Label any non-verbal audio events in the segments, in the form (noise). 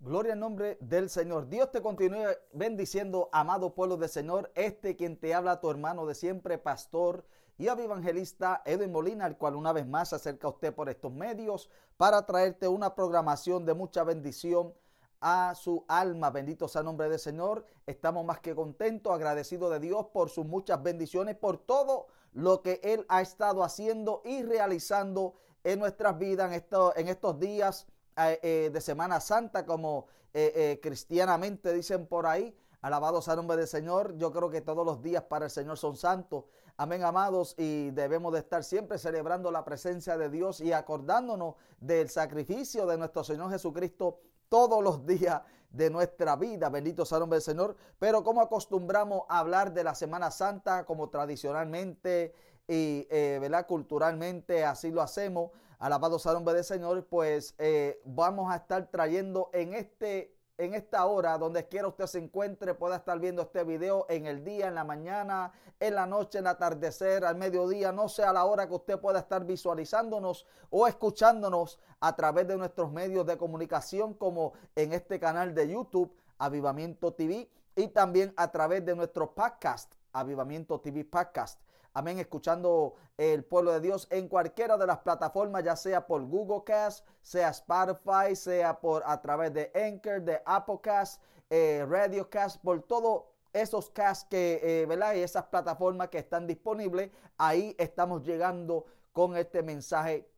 Gloria al nombre del Señor. Dios te continúe bendiciendo, amado pueblo del Señor. Este quien te habla, tu hermano de siempre, pastor y evangelista Edwin Molina, el cual una vez más se acerca a usted por estos medios para traerte una programación de mucha bendición a su alma. Bendito sea el nombre del Señor. Estamos más que contentos, agradecidos de Dios por sus muchas bendiciones, por todo lo que Él ha estado haciendo y realizando en nuestras vidas en estos días eh, eh, de Semana Santa, como eh, cristianamente dicen por ahí. Alabado sea el nombre del Señor. Yo creo que todos los días para el Señor son santos. Amén, amados. Y debemos de estar siempre celebrando la presencia de Dios y acordándonos del sacrificio de nuestro Señor Jesucristo todos los días de nuestra vida. Bendito sea el nombre del Señor. Pero como acostumbramos a hablar de la Semana Santa, como tradicionalmente y ¿verdad? culturalmente así lo hacemos, Alabado sea el nombre del Señor, pues eh, vamos a estar trayendo en este en esta hora, donde quiera usted se encuentre, pueda estar viendo este video en el día, en la mañana, en la noche, en el atardecer, al mediodía, no sea la hora que usted pueda estar visualizándonos o escuchándonos a través de nuestros medios de comunicación, como en este canal de YouTube, Avivamiento TV, y también a través de nuestro podcast, Avivamiento TV Podcast amén, escuchando el pueblo de Dios en cualquiera de las plataformas, ya sea por Google Cast, sea Spotify, sea por a través de Anchor, de Applecast, eh, Radiocast, por todos esos casts que, eh, ¿verdad? Y esas plataformas que están disponibles, ahí estamos llegando con este mensaje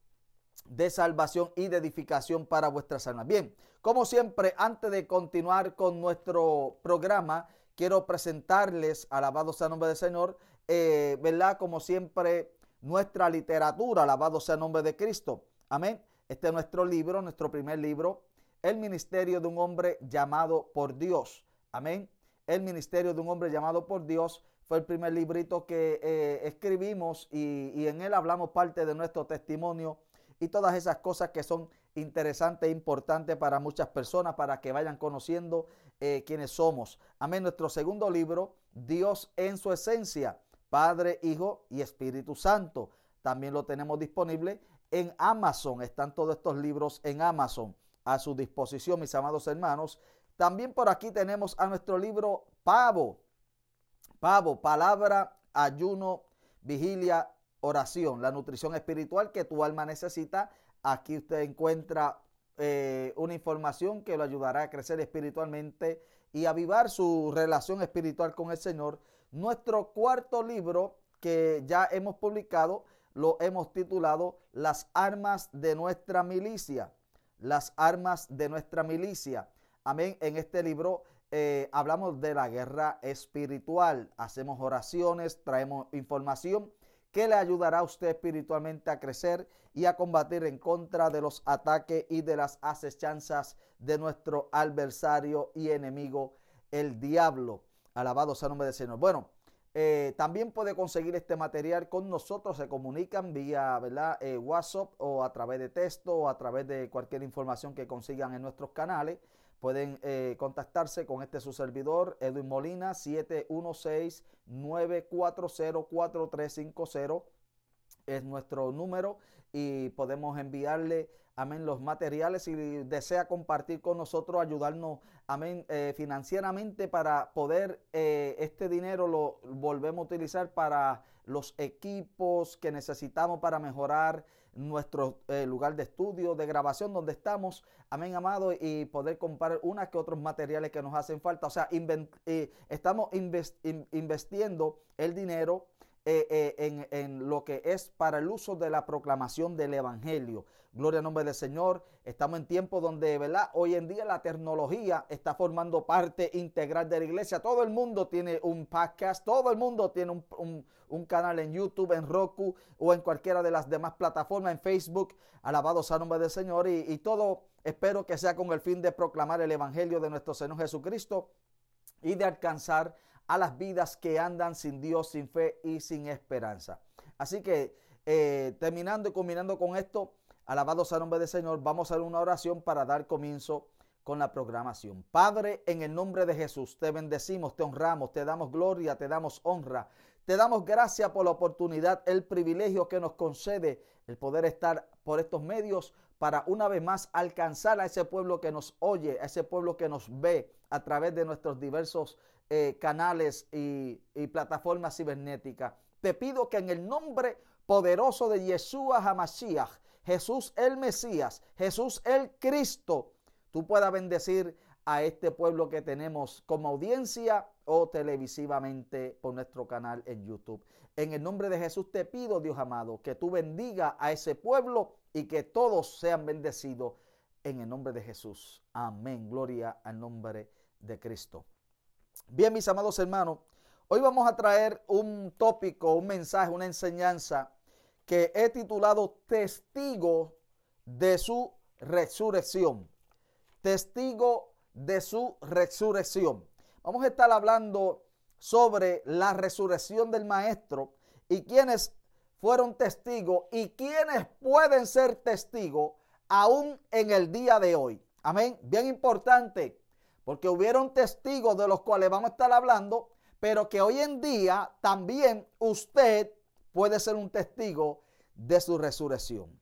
de salvación y de edificación para vuestras almas. Bien, como siempre, antes de continuar con nuestro programa, quiero presentarles, alabado sea el nombre del Señor, eh, ¿verdad? Como siempre, nuestra literatura, alabado sea el nombre de Cristo. Amén. Este es nuestro libro, nuestro primer libro, El ministerio de un hombre llamado por Dios. Amén. El ministerio de un hombre llamado por Dios fue el primer librito que eh, escribimos y, en él hablamos parte de nuestro testimonio y todas esas cosas que son interesantes e importantes para muchas personas, para que vayan conociendo eh, quiénes somos. Amén. Nuestro segundo libro, Dios en su esencia. Padre, Hijo y Espíritu Santo. También lo tenemos disponible en Amazon. Están todos estos libros en Amazon a su disposición, mis amados hermanos. También por aquí tenemos a nuestro libro Pavo. Pavo, palabra, ayuno, vigilia, oración, la nutrición espiritual que tu alma necesita. Aquí usted encuentra eh, una información que lo ayudará a crecer espiritualmente y avivar su relación espiritual con el Señor. Nuestro cuarto libro que ya hemos publicado lo hemos titulado Las armas de nuestra milicia. Las armas de nuestra milicia. Amén. En este libro eh, hablamos de la guerra espiritual. Hacemos oraciones, traemos información que le ayudará a usted espiritualmente a crecer y a combatir en contra de los ataques y de las acechanzas de nuestro adversario y enemigo, el diablo. Alabado sea el nombre del Señor. Bueno, eh, también puede conseguir este material con nosotros. Se comunican vía. Eh, WhatsApp o a través de texto o a través de cualquier información que consigan en nuestros canales. Pueden eh, contactarse con este su servidor, Edwin Molina, 716-940-4350 es nuestro número y podemos enviarle, amén, los materiales si desea compartir con nosotros, ayudarnos, amén, eh, financieramente para poder eh, este dinero lo volvemos a utilizar para los equipos que necesitamos para mejorar nuestro eh, lugar de estudio, de grabación donde estamos, amén, amado, y poder comprar unas que otros materiales que nos hacen falta. O sea, estamos investiendo el dinero eh, eh, en, lo que es para el uso de la proclamación del Evangelio. Gloria al nombre del Señor. Estamos en tiempos donde, ¿verdad? Hoy en día la tecnología está formando parte integral de la iglesia. Todo el mundo tiene un podcast, todo el mundo tiene un, canal en YouTube, en Roku o en cualquiera de las demás plataformas, en Facebook. Alabado sea el nombre del Señor. Y, y todo espero que sea con el fin de proclamar el Evangelio de nuestro Señor Jesucristo y de alcanzar a las vidas que andan sin Dios, sin fe y sin esperanza. Así que eh, terminando y combinando con esto, alabado sea el nombre del Señor, vamos a hacer una oración para dar comienzo con la programación. Padre, en el nombre de Jesús, te bendecimos, te honramos, te damos gloria, te damos honra. te damos gracias por la oportunidad, el privilegio que nos concede el poder estar por estos medios para una vez más alcanzar a ese pueblo que nos oye, a ese pueblo que nos ve a través de nuestros diversos eh, canales y, plataformas cibernéticas. Te pido que en el nombre poderoso de Yeshua Hamashiach, Jesús el Mesías, Jesús el Cristo, tú puedas bendecir a este pueblo que tenemos como audiencia o televisivamente por nuestro canal en YouTube. En el nombre de Jesús te pido, Dios amado, que tú bendiga a ese pueblo y que todos sean bendecidos en el nombre de Jesús. Amén. Gloria al nombre de Cristo. Bien, mis amados hermanos, hoy vamos a traer un tópico, un mensaje, una enseñanza que he titulado Testigo de su resurrección. Testigo de su resurrección. Vamos a estar hablando sobre la resurrección del Maestro y quienes fueron testigos y quienes pueden ser testigos aún en el día de hoy. Amén. Bien importante, porque hubieron testigos de los cuales vamos a estar hablando, pero que hoy en día también usted puede ser un testigo de su resurrección.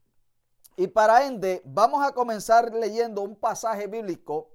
Y para ende, vamos a comenzar leyendo un pasaje bíblico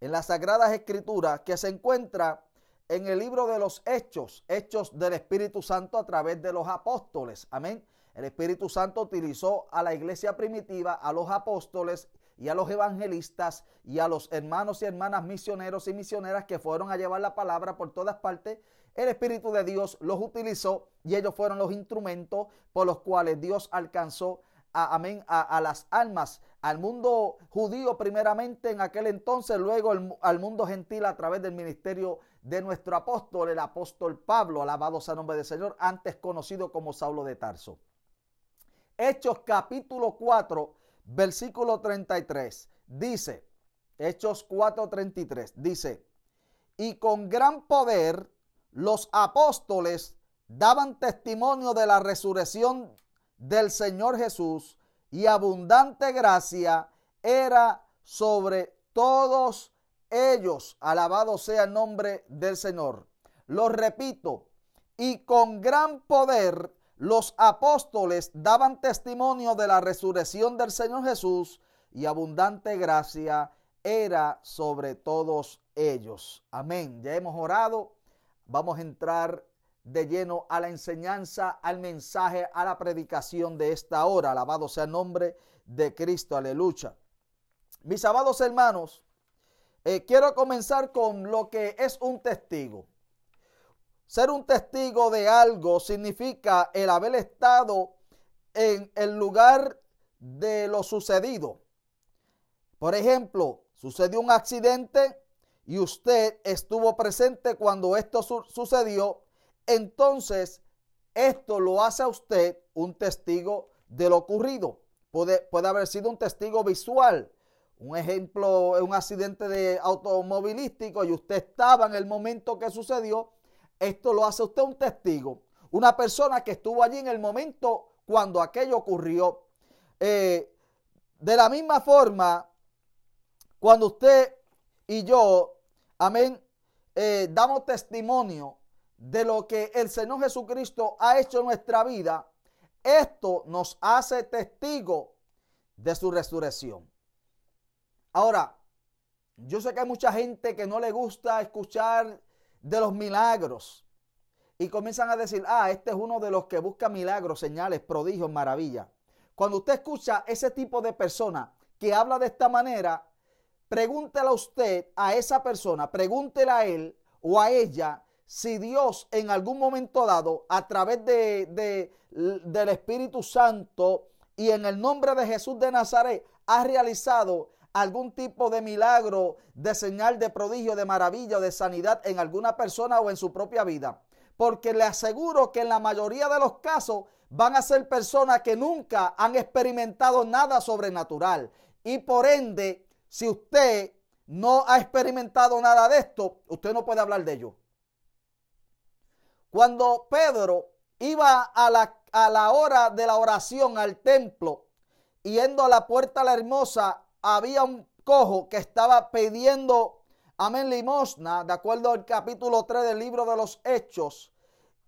en las Sagradas Escrituras que se encuentra en el libro de los Hechos, Hechos del Espíritu Santo a través de los apóstoles. Amén. El Espíritu Santo utilizó a la iglesia primitiva, a los apóstoles y a los evangelistas y a los hermanos y hermanas misioneros y misioneras que fueron a llevar la palabra por todas partes. El Espíritu de Dios los utilizó y ellos fueron los instrumentos por los cuales Dios alcanzó a, amén, a, las almas, al mundo judío primeramente en aquel entonces, luego al mundo gentil a través del ministerio de nuestro apóstol, el apóstol Pablo, alabado sea nombre del Señor, antes conocido como Saulo de Tarso. Hechos capítulo 4, versículo 33, dice, Hechos 4, 33, dice, y con gran poder los apóstoles daban testimonio de la resurrección del Señor Jesús y abundante gracia era sobre todos ellos. Alabado sea el nombre del Señor. Lo repito, y con gran poder los apóstoles daban testimonio de la resurrección del Señor Jesús y abundante gracia era sobre todos ellos. Amén. Ya hemos orado. Vamos a entrar de lleno a la enseñanza, al mensaje, a la predicación de esta hora. Alabado sea el nombre de Cristo. Aleluya. Mis amados hermanos, eh, quiero comenzar con lo que es un testigo. Ser un testigo de algo significa el haber estado en el lugar de lo sucedido. Por ejemplo, sucedió un accidente y usted estuvo presente cuando esto sucedió, entonces esto lo hace a usted un testigo de lo ocurrido. Puede, puede haber sido un testigo visual, un ejemplo un accidente de automovilístico y usted estaba en el momento que sucedió, esto lo hace usted un testigo, una persona que estuvo allí en el momento cuando aquello ocurrió. Eh, de la misma forma, cuando usted y yo, amén, eh, damos testimonio de lo que el Señor Jesucristo ha hecho en nuestra vida, esto nos hace testigo de su resurrección. Ahora, yo sé que hay mucha gente que no le gusta escuchar de los milagros y comienzan a decir, ah, este es uno de los que busca milagros, señales, prodigios, maravillas. Cuando usted escucha ese tipo de persona que habla de esta manera, pregúntele a usted, a esa persona, pregúntele a él o a ella si Dios en algún momento dado, a través de, del Espíritu Santo y en el nombre de Jesús de Nazaret, ha realizado algún tipo de milagro, de señal, de prodigio, de maravilla o de sanidad en alguna persona o en su propia vida. Porque le aseguro que en la mayoría de los casos van a ser personas que nunca han experimentado nada sobrenatural. Y por ende, si usted no ha experimentado nada de esto, usted no puede hablar de ello. Cuando Pedro iba a la, a la hora de la oración al templo, yendo a la puerta la hermosa, había un cojo que estaba pidiendo, amén, limosna, de acuerdo al capítulo 3 del libro de los Hechos.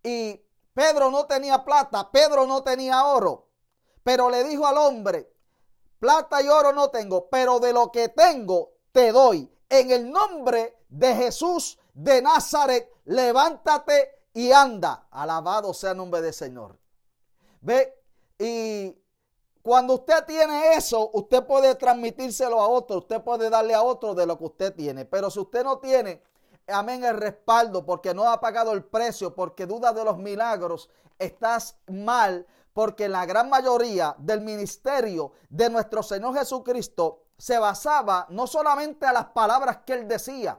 Y Pedro no tenía plata, Pedro no tenía oro, pero le dijo al hombre, plata y oro no tengo, pero de lo que tengo te doy. En el nombre de Jesús de Nazaret, levántate y anda. Alabado sea el nombre del Señor. Ve, y cuando usted tiene eso, usted puede transmitírselo a otro, usted puede darle a otro de lo que usted tiene. Pero si usted no tiene, amén, el respaldo, porque no ha pagado el precio, porque duda de los milagros, estás mal, porque la gran mayoría del ministerio de nuestro Señor Jesucristo se basaba no solamente a las palabras que él decía,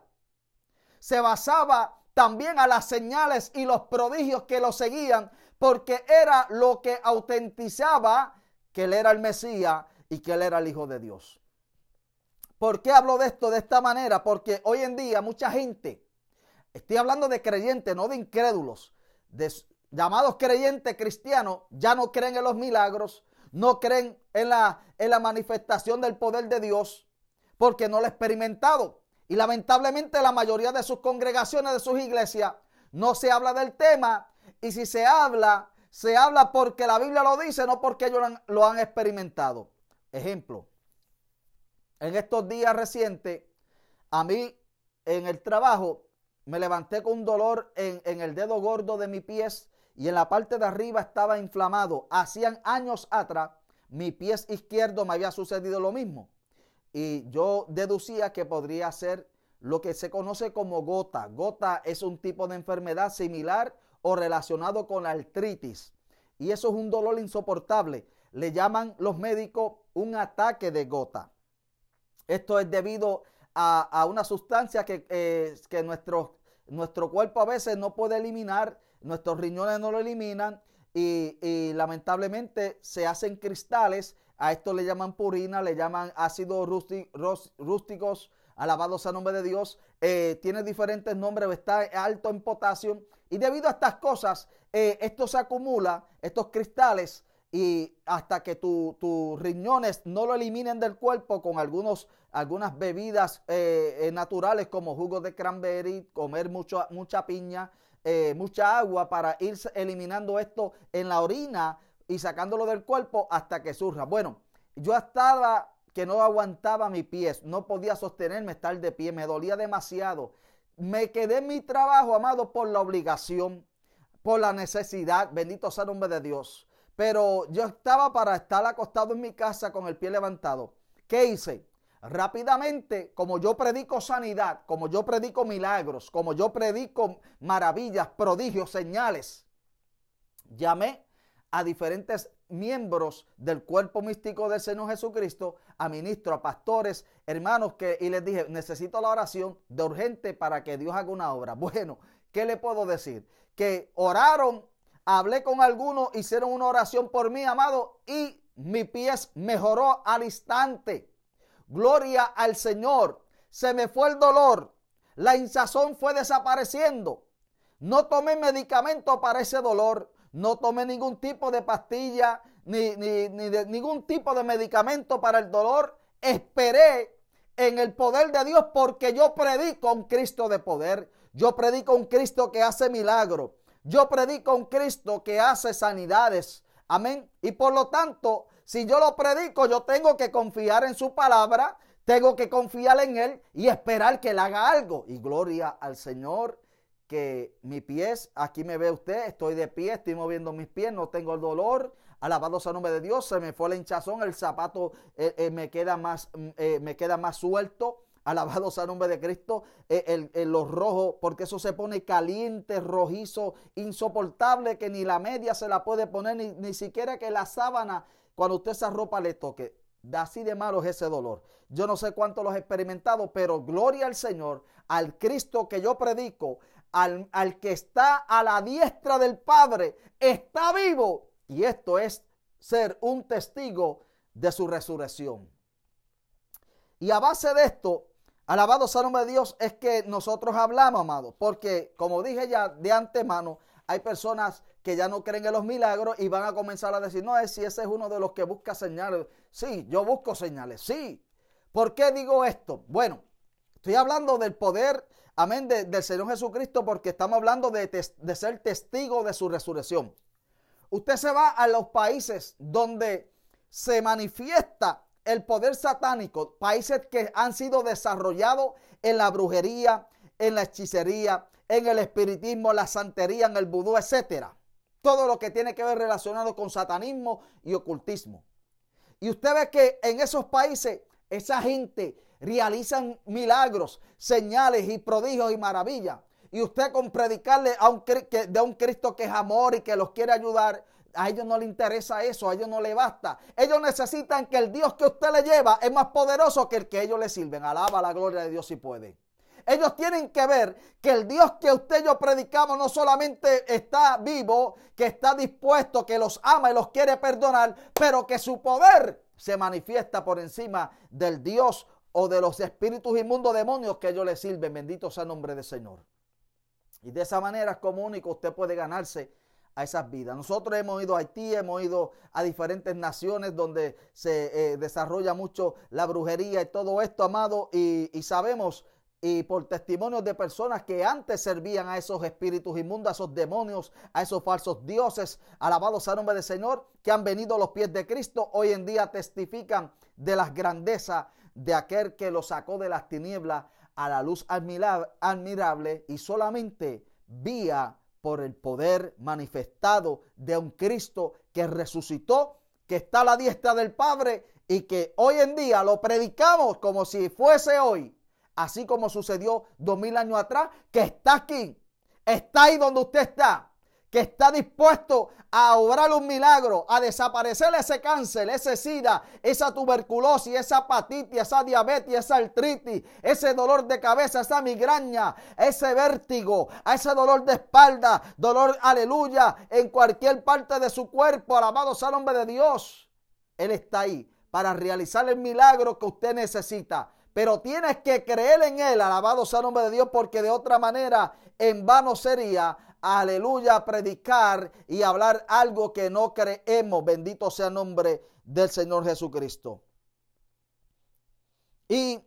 se basaba también a las señales y los prodigios que lo seguían, porque era lo que autentizaba que él era el Mesías y que él era el Hijo de Dios. ¿Por qué hablo de esto de esta manera? Porque hoy en día mucha gente, estoy hablando de creyentes, no de incrédulos, de llamados creyentes cristianos, ya no creen en los milagros, no creen en la, en la manifestación del poder de Dios, porque no lo ha experimentado. Y lamentablemente la mayoría de sus congregaciones, de sus iglesias, no se habla del tema. Y si se habla, se habla porque la Biblia lo dice, no porque ellos lo han, experimentado. Ejemplo, en estos días recientes, a mí en el trabajo me levanté con un dolor en, el dedo gordo de mi pies y en la parte de arriba estaba inflamado. Hacían años atrás, mi pie izquierdo me había sucedido lo mismo y yo deducía que podría ser lo que se conoce como gota. Gota es un tipo de enfermedad similar o relacionado con la artritis. Y eso es un dolor insoportable. Le llaman los médicos un ataque de gota. Esto es debido a, una sustancia que, eh, que nuestro, nuestro cuerpo a veces no puede eliminar, nuestros riñones no lo eliminan y, y lamentablemente se hacen cristales a esto le llaman purina, le llaman ácidos rústicos, alabados a nombre de Dios. Eh, tiene diferentes nombres, está alto en potasio. Y debido a estas cosas, eh, esto se acumula, estos cristales, y hasta que tus riñones no lo eliminen del cuerpo con algunos, algunas bebidas eh, naturales como jugo de cranberry, comer mucha piña, mucha agua para ir eliminando esto en la orina y sacándolo del cuerpo hasta que surja. Bueno, yo estaba que no aguantaba mi pies, no podía sostenerme estar de pie, me dolía demasiado. Me quedé en mi trabajo, amado, por la obligación, por la necesidad, bendito sea el nombre de Dios. Pero yo estaba para estar acostado en mi casa con el pie levantado. ¿Qué hice? Rápidamente, como yo predico sanidad, como yo predico milagros, como yo predico maravillas, prodigios, señales, llamé a diferentes miembros del cuerpo místico del Señor Jesucristo, a ministros, a pastores, hermanos, que, y les dije, necesito la oración de urgente para que Dios haga una obra. Bueno, ¿qué le puedo decir? Que oraron, hablé con algunos, hicieron una oración por mí, amado, y mi pies mejoró al instante. Gloria al Señor. Se me fue el dolor. La hinchazón fue desapareciendo. No tomé medicamento para ese dolor no tomé ningún tipo de pastilla, ni, ni, de, ningún tipo de medicamento para el dolor. Esperé en el poder de Dios porque yo predico un Cristo de poder. Yo predico un Cristo que hace milagros. Yo predico un Cristo que hace sanidades. Amén. Y por lo tanto, si yo lo predico, yo tengo que confiar en su palabra, tengo que confiar en Él y esperar que Él haga algo. Y gloria al Señor que mi pies, aquí me ve usted, estoy de pie, estoy moviendo mis pies, no tengo el dolor. Alabado sea el nombre de Dios, se me fue la hinchazón, el zapato eh, eh, me, queda más, mm, eh, me queda más suelto. Alabado sea el nombre de Cristo. El, los rojos, porque eso se pone caliente, rojizo, insoportable, que ni la media se la puede poner, ni, ni siquiera que la sábana, cuando usted esa ropa le toque. Así de malo es ese dolor. Yo no sé cuánto lo he experimentado, pero gloria al Señor, al Cristo que yo predico, al, que está a la diestra del Padre, está vivo. Y esto es ser un testigo de su resurrección. Y a base de esto, alabado sea nombre de Dios, es que nosotros hablamos, amados. Porque, como dije ya de antemano, hay personas que ya no creen en los milagros y van a comenzar a decir, no, es si ese es uno de los que busca señales. Sí, yo busco señales, sí. ¿Por qué digo esto? Bueno, Estoy hablando del poder, amén, del Señor Jesucristo porque estamos hablando de, de ser testigo de su resurrección. Usted se va a los países donde se manifiesta el poder satánico, países que han sido desarrollados en la brujería, en la hechicería, en el espiritismo, la santería, en el vudú, etcétera. Todo lo que tiene que ver relacionado con satanismo y ocultismo. Y usted ve que en esos países esa gente realizan milagros, señales y prodigios y maravillas. Y usted con predicarle a un, de un Cristo que es amor y que los quiere ayudar, a ellos no le interesa eso, a ellos no le basta. Ellos necesitan que el Dios que usted le lleva es más poderoso que el que ellos le sirven. Alaba la gloria de Dios si puede. Ellos tienen que ver que el Dios que usted y yo predicamos no solamente está vivo, que está dispuesto, que los ama y los quiere perdonar, pero que su poder se manifiesta por encima del Dios o de los espíritus inmundos demonios que ellos le sirven. Bendito sea el nombre del Señor. Y de esa manera es como único usted puede ganarse a esas vidas. Nosotros hemos ido a Haití, hemos ido a diferentes naciones donde se eh, desarrolla mucho la brujería y todo esto, amado, y, sabemos y por testimonios de personas que antes servían a esos espíritus inmundos, a esos demonios, a esos falsos dioses, alabados a nombre del Señor, que han venido a los pies de Cristo, hoy en día testifican de las grandezas de aquel que los sacó de las tinieblas a la luz admirable y solamente vía por el poder manifestado de un Cristo que resucitó, que está a la diestra del Padre y que hoy en día lo predicamos como si fuese hoy. Así como sucedió dos mil años atrás, que está aquí, está ahí donde usted está, que está dispuesto a obrar un milagro, a desaparecer ese cáncer, ese sida, esa tuberculosis, esa hepatitis, esa diabetes, esa artritis, ese dolor de cabeza, esa migraña, ese vértigo, ese dolor de espalda, dolor, aleluya, en cualquier parte de su cuerpo, alabado sea el nombre de Dios. Él está ahí para realizar el milagro que usted necesita. Pero tienes que creer en Él, alabado sea el nombre de Dios, porque de otra manera en vano sería, aleluya, predicar y hablar algo que no creemos. Bendito sea el nombre del Señor Jesucristo. Y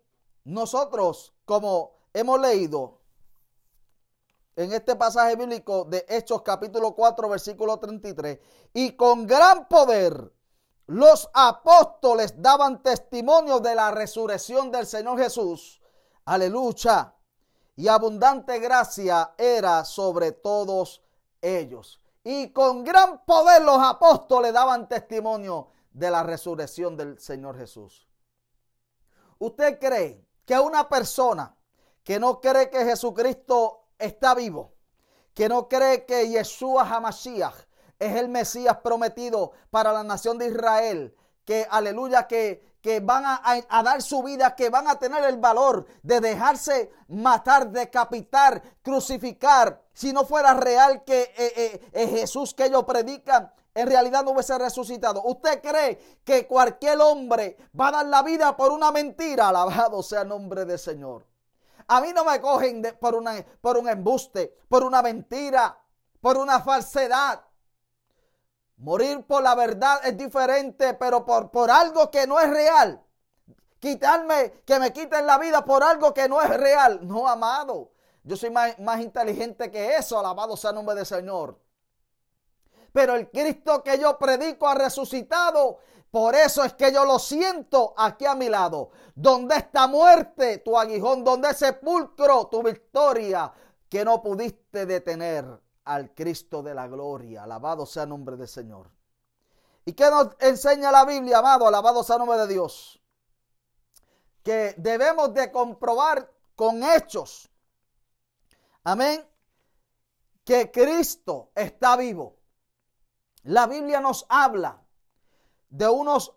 nosotros, como hemos leído en este pasaje bíblico de Hechos capítulo 4, versículo 33, y con gran poder los apóstoles daban testimonio de la resurrección del Señor Jesús. Aleluya. Y abundante gracia era sobre todos ellos. Y con gran poder los apóstoles daban testimonio de la resurrección del Señor Jesús. ¿Usted cree que una persona que no cree que Jesucristo está vivo, que no cree que Yeshua Hamashiach es el Mesías prometido para la nación de Israel. Que, aleluya, que, que van a, dar su vida, que van a tener el valor de dejarse matar, decapitar, crucificar. Si no fuera real que eh, eh, Jesús que ellos predican, en realidad no hubiese resucitado. ¿Usted cree que cualquier hombre va a dar la vida por una mentira? Alabado sea el nombre del Señor. A mí no me cogen por, una, por un embuste, por una mentira, por una falsedad. Morir por la verdad es diferente, pero por, por algo que no es real. Quitarme, que me quiten la vida por algo que no es real. No, amado. Yo soy más, más inteligente que eso, alabado sea el nombre del Señor. Pero el Cristo que yo predico ha resucitado. Por eso es que yo lo siento aquí a mi lado. Donde está muerte, tu aguijón, donde sepulcro, tu victoria, que no pudiste detener al Cristo de la gloria. Alabado sea el nombre del Señor. ¿Y qué nos enseña la Biblia, amado? Alabado sea el nombre de Dios. Que debemos de comprobar con hechos. Amén. Que Cristo está vivo. La Biblia nos habla de unos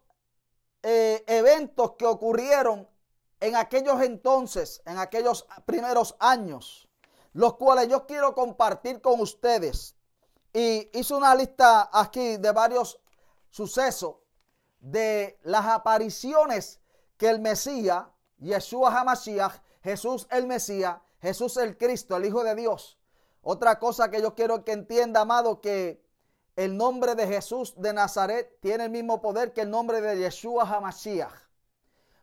eh, eventos que ocurrieron en aquellos entonces, en aquellos primeros años los cuales yo quiero compartir con ustedes. Y hice una lista aquí de varios sucesos de las apariciones que el Mesías, Yeshua HaMashiach, Jesús el Mesías, Jesús el Cristo, el Hijo de Dios. Otra cosa que yo quiero que entienda, amado, que el nombre de Jesús de Nazaret tiene el mismo poder que el nombre de Yeshua HaMashiach.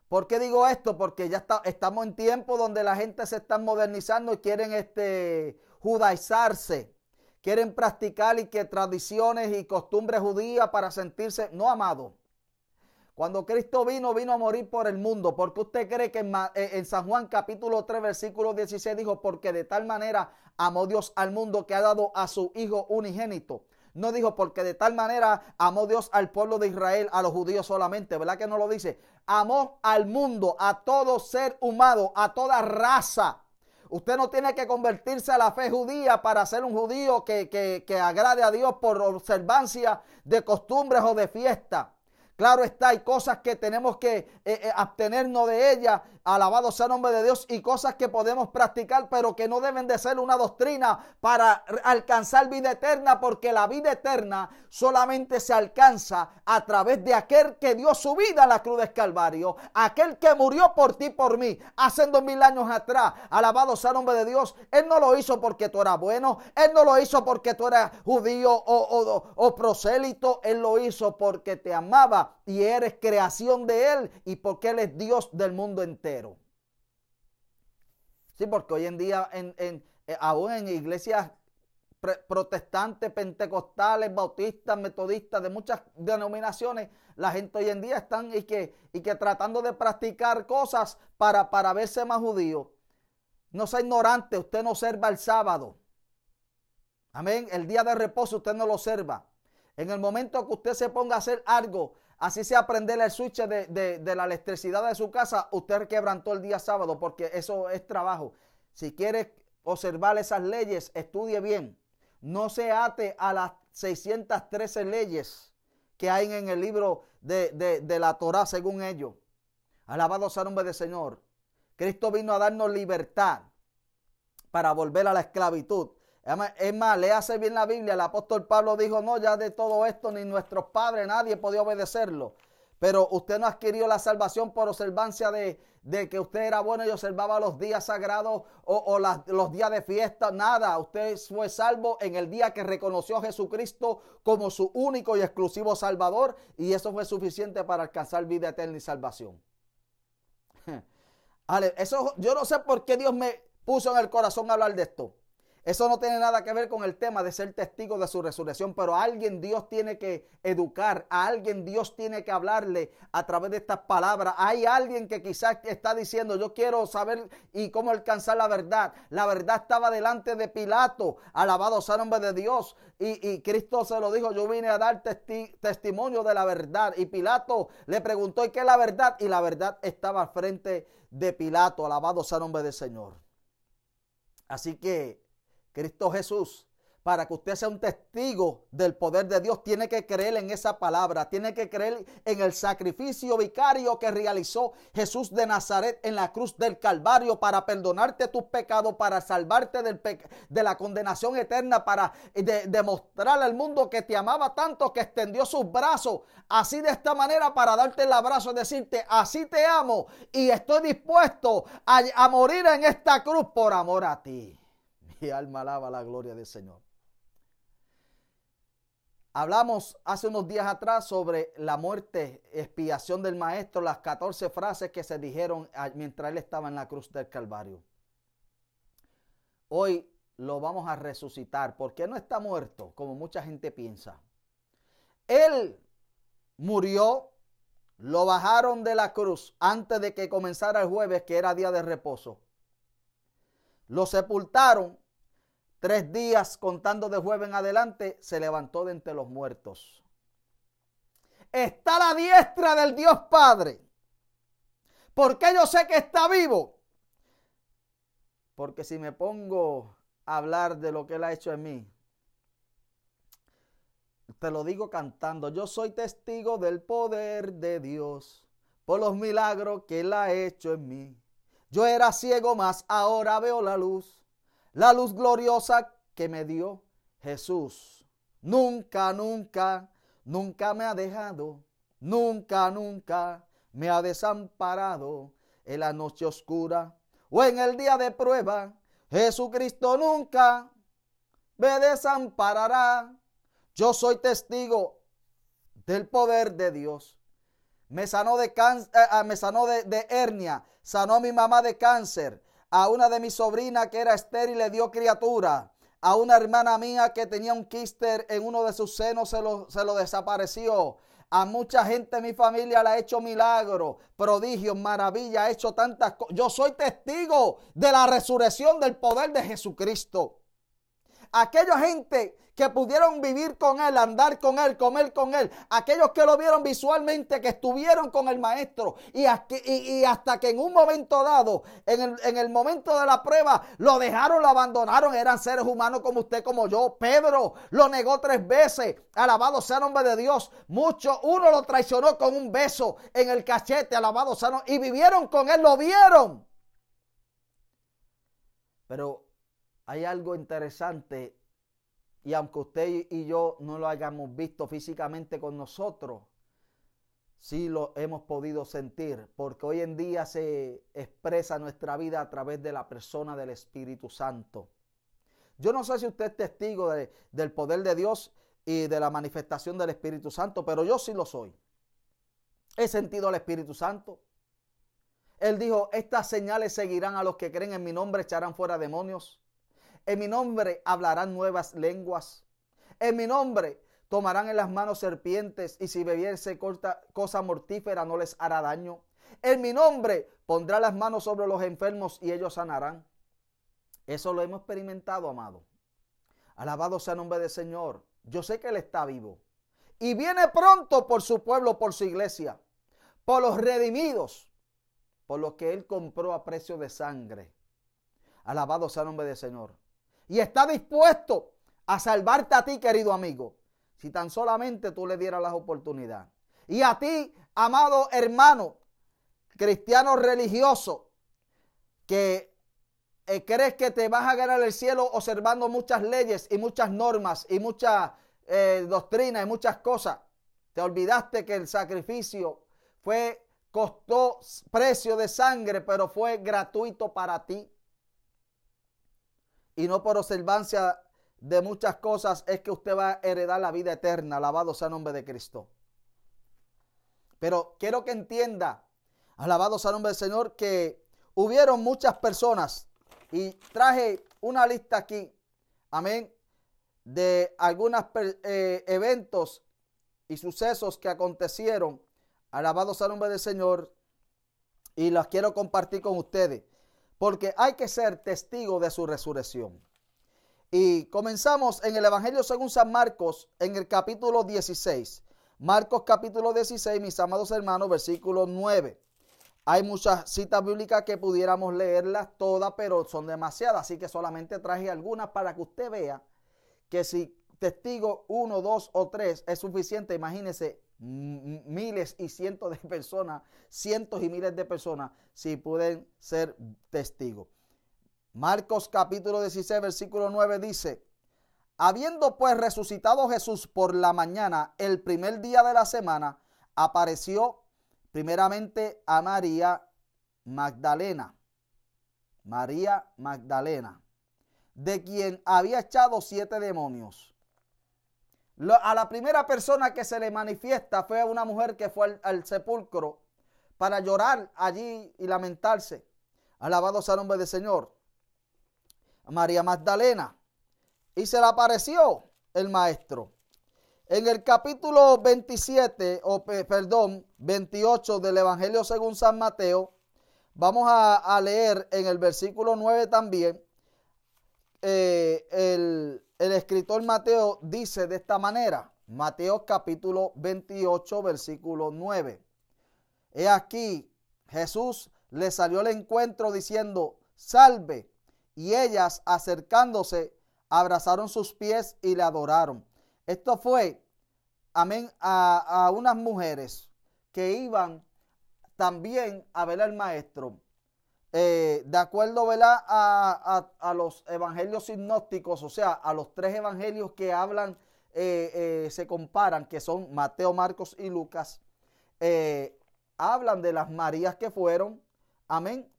¿Por qué digo esto? Porque ya estamos en tiempo donde la gente se está modernizando y quieren este, judaizarse. Quieren practicar y que tradiciones y costumbres judías para sentirse no amado. Cuando Cristo vino, vino a morir por el mundo. Porque usted cree que en, eh, en, San Juan capítulo 3, versículo 16 dijo, porque de tal manera amó Dios al mundo que ha dado a su Hijo unigénito. No dijo porque de tal manera amó Dios al pueblo de Israel, a los judíos solamente, ¿verdad que no lo dice? Amó al mundo, a todo ser humano, a toda raza. Usted no tiene que convertirse a la fe judía para ser un judío que, que, que agrade a Dios por observancia de costumbres o de fiesta. Claro está, hay cosas que tenemos que eh, eh, abstenernos de ellas Alabado sea el nombre de Dios. Y cosas que podemos practicar, pero que no deben de ser una doctrina para alcanzar vida eterna, porque la vida eterna solamente se alcanza a través de aquel que dio su vida en la cruz del Calvario, aquel que murió por ti, por mí, hace dos mil años atrás. Alabado sea el nombre de Dios. Él no lo hizo porque tú eras bueno, Él no lo hizo porque tú eras judío o, o prosélito, Él lo hizo porque te amaba y eres creación de Él y porque Él es Dios del mundo entero. Sí, porque hoy en día, en, eh, aún en iglesias protestantes, pentecostales, bautistas, metodistas, de muchas denominaciones, la gente hoy en día están y que, y que tratando de practicar cosas para, para verse más judío. No sea ignorante, usted no observa el sábado. Amén. El día de reposo usted no lo observa. En el momento que usted se ponga a hacer algo Así sea prender el switch de, la electricidad de su casa, usted quebrantó el día sábado porque eso es trabajo. Si quiere observar esas leyes, estudie bien. No se ate a las 613 leyes que hay en el libro de, la Torah según ellos. Alabado sea el nombre del Señor. Cristo vino a darnos libertad para volver a la esclavitud. Es más, hace bien la Biblia. El apóstol Pablo dijo, no, ya de todo esto ni nuestros padres, nadie podía obedecerlo. Pero usted no adquirió la salvación por observancia de, que usted era bueno y observaba los días sagrados o, los días de fiesta. Nada, usted fue salvo en el día que reconoció a Jesucristo como su único y exclusivo Salvador. Y eso fue suficiente para alcanzar vida eterna y salvación. (laughs) eso, yo no sé por qué Dios me puso en el corazón hablar de esto. Eso no tiene nada que ver con el tema de ser testigo de su resurrección, pero a alguien Dios tiene que educar, a alguien Dios tiene que hablarle a través de estas palabras. Hay alguien que quizás está diciendo, yo quiero saber y cómo alcanzar la verdad. La verdad estaba delante de Pilato, alabado sea nombre de Dios. Y, Cristo se lo dijo, yo vine a dar testimonio de la verdad. Y Pilato le preguntó, ¿y qué es la verdad? Y la verdad estaba al frente de Pilato, alabado sea nombre del Señor. Así que Cristo Jesús, para que usted sea un testigo del poder de Dios, tiene que creer en esa palabra, tiene que creer en el sacrificio vicario que realizó Jesús de Nazaret en la cruz del Calvario para perdonarte tus pecados, para salvarte del de la condenación eterna, para demostrar al mundo que te amaba tanto que extendió sus brazos, así de esta manera para darte el abrazo y decirte, así te amo y estoy dispuesto a morir en esta cruz por amor a ti (laughs) alma alaba la gloria del Señor. Hablamos hace unos días atrás sobre la muerte, expiación del maestro, las 14 frases que se dijeron mientras él estaba en la cruz del Calvario. Hoy lo vamos a resucitar porque no está muerto como mucha gente piensa. Él murió, lo bajaron de la cruz antes de que comenzara el jueves, que era día de reposo. Lo sepultaron Tres días contando de jueves en adelante, se levantó de entre los muertos. Está la diestra del Dios Padre. ¿Por qué yo sé que está vivo? Porque si me pongo a hablar de lo que Él ha hecho en mí, te lo digo cantando, yo soy testigo del poder de Dios por los milagros que Él ha hecho en mí. Yo era ciego, mas ahora veo la luz la luz gloriosa que me dio Jesús. Nunca, nunca, nunca me ha dejado, nunca, nunca me ha desamparado en la noche oscura o en el día de prueba. Jesucristo nunca me desamparará. Yo soy testigo del poder de Dios. me sanó de, eh, ah, me sanó de hernia, sanó a mi mamá de cáncer, a una de mis sobrinas que era estéril le dio criatura, a una hermana mía que tenía un quíster en uno de sus senos se lo, se lo desapareció. A mucha gente de mi familia le ha hecho milagros, prodigios, maravillas, ha hecho tantas cosas. Yo soy testigo de la resurrección del poder de Jesucristo. Aquella gente que pudieron vivir con él, andar con él, comer con él, aquellos que lo vieron visualmente, que estuvieron con el maestro y, hasta que en un momento dado, en el, en el, momento de la prueba, lo dejaron, lo abandonaron, eran seres humanos como usted, como yo. Pedro lo negó tres veces, alabado sea el nombre de Dios. Mucho, uno lo traicionó con un beso en el cachete, alabado sea, y vivieron con él, lo vieron. Pero hay algo interesante y aunque usted y yo no lo hayamos visto físicamente con nosotros, sí lo hemos podido sentir, porque hoy en día se expresa nuestra vida a través de la persona del Espíritu Santo. Yo no sé si usted es testigo del poder de Dios y de la manifestación del Espíritu Santo, pero yo sí lo soy. He sentido al Espíritu Santo. Él dijo, estas señales seguirán a los que creen en mi nombre, echarán fuera demonios. En mi nombre hablarán nuevas lenguas. En mi nombre tomarán en las manos serpientes y si bebiese cosa mortífera no les hará daño. En mi nombre pondrá las manos sobre los enfermos y ellos sanarán. Eso lo hemos experimentado, amado. Alabado sea el nombre del Señor. Yo sé que Él está vivo. Y viene pronto por su pueblo, por su iglesia, por los redimidos, por los que Él compró a precio de sangre. Alabado sea el nombre del Señor y está dispuesto a salvarte a ti, querido amigo, si tan solamente tú le dieras la oportunidad. Y a ti, amado hermano, cristiano religioso, que eh, crees que te vas a ganar el cielo observando muchas leyes y muchas normas y muchas eh, doctrinas y muchas cosas. Te olvidaste que el sacrificio fue, costó precio de sangre, pero fue gratuito para ti y no por observancia de muchas cosas es que usted va a heredar la vida eterna. Alabado sea el nombre de Cristo. Pero quiero que entienda, alabado sea el nombre del Señor, que hubieron muchas personas y traje una lista aquí, amén, de algunos eh, eventos y sucesos que acontecieron. Alabado sea el nombre del Señor y las quiero compartir con ustedes porque hay que ser testigo de su resurrección. Y comenzamos en el Evangelio según San Marcos, en el capítulo 16. Marcos capítulo 16, mis amados hermanos, versículo 9. Hay muchas citas bíblicas que pudiéramos leerlas todas, pero son demasiadas, así que solamente traje algunas para que usted vea que si testigo uno, dos o tres es suficiente, imagínese miles y cientos de personas, cientos y miles de personas, si pueden ser testigos. Marcos capítulo 16, versículo 9 dice, habiendo pues resucitado Jesús por la mañana, el primer día de la semana, apareció primeramente a María Magdalena. María Magdalena, de quien había echado siete demonios a la primera persona que se le manifiesta fue una mujer que fue al, sepulcro para llorar allí y lamentarse. Alabado sea el nombre del Señor. María Magdalena. Y se le apareció el maestro. En el capítulo 27, o perdón, 28 del Evangelio según San Mateo, vamos a, leer en el versículo 9 también eh, el, el escritor Mateo dice de esta manera, Mateo capítulo 28, versículo 9. He aquí, Jesús le salió al encuentro diciendo, salve. Y ellas acercándose, abrazaron sus pies y le adoraron. Esto fue, amén, a, a unas mujeres que iban también a ver al maestro. Eh, de acuerdo A, los evangelios sinópticos, o sea, a los tres evangelios que hablan, eh, eh, se comparan, que son Mateo, Marcos y Lucas, hablan de las Marías que fueron, amén.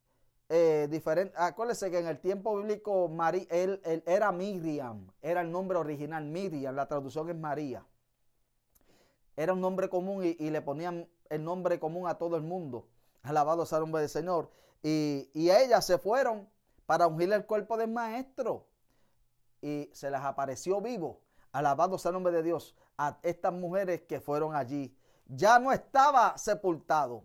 diferente, acuérdense que en el tiempo bíblico María, él, era Miriam, era el nombre original, Miriam, la traducción es María. Era un nombre común y, y le ponían el nombre común a todo el mundo. Alabado sea el nombre del Señor. Y, ellas se fueron para ungir el cuerpo del maestro. Y se les apareció vivo. Alabado sea el nombre de Dios. A estas mujeres que fueron allí. Ya no estaba sepultado.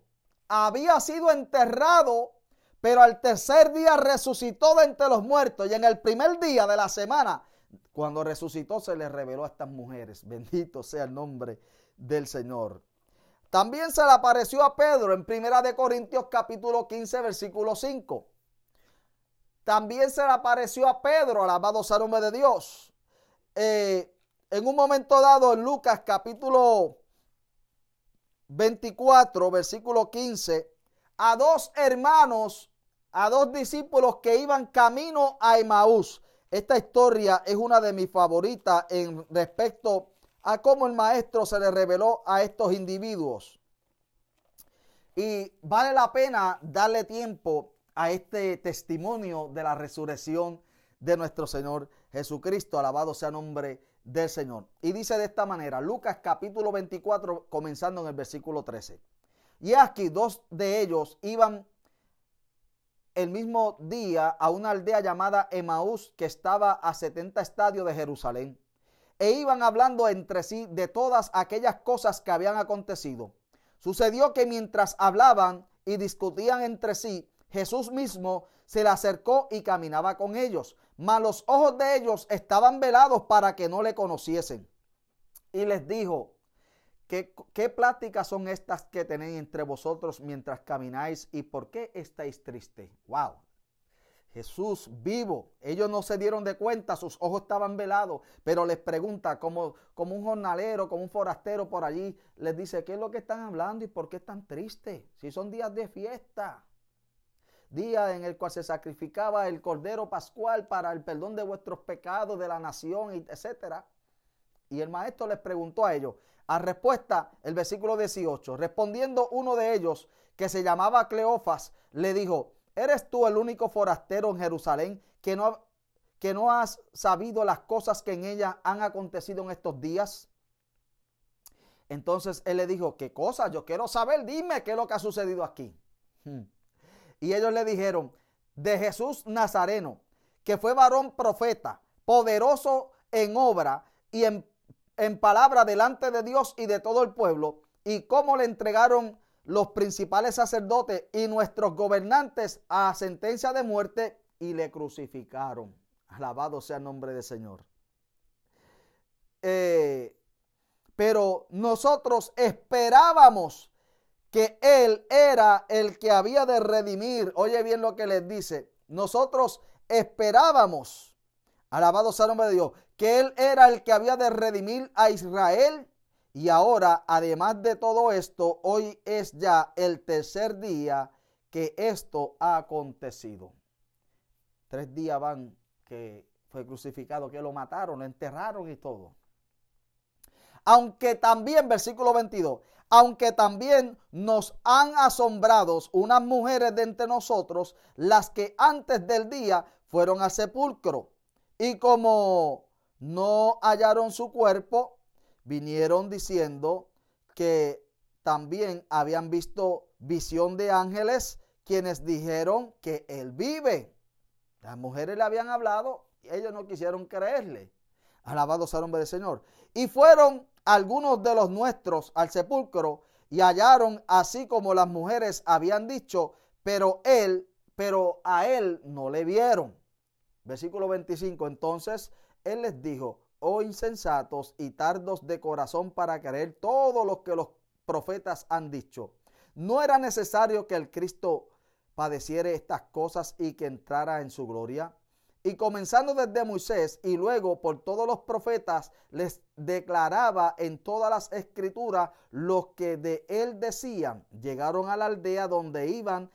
Había sido enterrado, pero al tercer día resucitó de entre los muertos. Y en el primer día de la semana, cuando resucitó, se le reveló a estas mujeres. Bendito sea el nombre del Señor. También se le apareció a Pedro en Primera de Corintios capítulo 15 versículo 5. También se le apareció a Pedro, alabado sea el nombre de Dios. Eh, en un momento dado en Lucas capítulo 24, versículo 15, a dos hermanos, a dos discípulos que iban camino a Emaús. Esta historia es una de mis favoritas en respecto a cómo el maestro se le reveló a estos individuos. Y vale la pena darle tiempo a este testimonio de la resurrección de nuestro Señor Jesucristo. Alabado sea nombre del Señor. Y dice de esta manera, Lucas capítulo 24, comenzando en el versículo 13. Y aquí dos de ellos iban el mismo día a una aldea llamada Emaús que estaba a 70 estadios de Jerusalén e iban hablando entre sí de todas aquellas cosas que habían acontecido. Sucedió que mientras hablaban y discutían entre sí, Jesús mismo se le acercó y caminaba con ellos, mas los ojos de ellos estaban velados para que no le conociesen. Y les dijo, ¿qué, pláticas son estas que tenéis entre vosotros mientras camináis y por qué estáis tristes? ¡Wow! Jesús vivo. Ellos no se dieron de cuenta, sus ojos estaban velados, pero les pregunta como, como un jornalero, como un forastero por allí, les dice, ¿qué es lo que están hablando y por qué están tristes? Si son días de fiesta, día en el cual se sacrificaba el Cordero Pascual para el perdón de vuestros pecados, de la nación, etc. Y el maestro les preguntó a ellos, a respuesta, el versículo 18, respondiendo uno de ellos, que se llamaba Cleofas, le dijo, ¿Eres tú el único forastero en Jerusalén que no, que no has sabido las cosas que en ella han acontecido en estos días? Entonces él le dijo, ¿qué cosas? Yo quiero saber, dime qué es lo que ha sucedido aquí. Hmm. Y ellos le dijeron, de Jesús Nazareno, que fue varón profeta, poderoso en obra y en, en palabra delante de Dios y de todo el pueblo, y cómo le entregaron los principales sacerdotes y nuestros gobernantes a sentencia de muerte y le crucificaron. Alabado sea el nombre del Señor. Eh, pero nosotros esperábamos que Él era el que había de redimir. Oye bien lo que les dice. Nosotros esperábamos, alabado sea el nombre de Dios, que Él era el que había de redimir a Israel y ahora, además de todo esto, hoy es ya el tercer día que esto ha acontecido. Tres días van que fue crucificado, que lo mataron, lo enterraron y todo. Aunque también, versículo 22, aunque también nos han asombrado unas mujeres de entre nosotros, las que antes del día fueron al sepulcro. Y como no hallaron su cuerpo, vinieron diciendo que también habían visto visión de ángeles quienes dijeron que él vive. Las mujeres le habían hablado y ellos no quisieron creerle. Alabado sea el nombre del Señor. Y fueron algunos de los nuestros al sepulcro y hallaron así como las mujeres habían dicho, pero él, pero a él no le vieron. Versículo 25. Entonces él les dijo, oh insensatos y tardos de corazón para creer todo lo que los profetas han dicho. ¿No era necesario que el Cristo padeciere estas cosas y que entrara en su gloria? Y comenzando desde Moisés y luego por todos los profetas, les declaraba en todas las escrituras lo que de él decían. Llegaron a la aldea donde iban,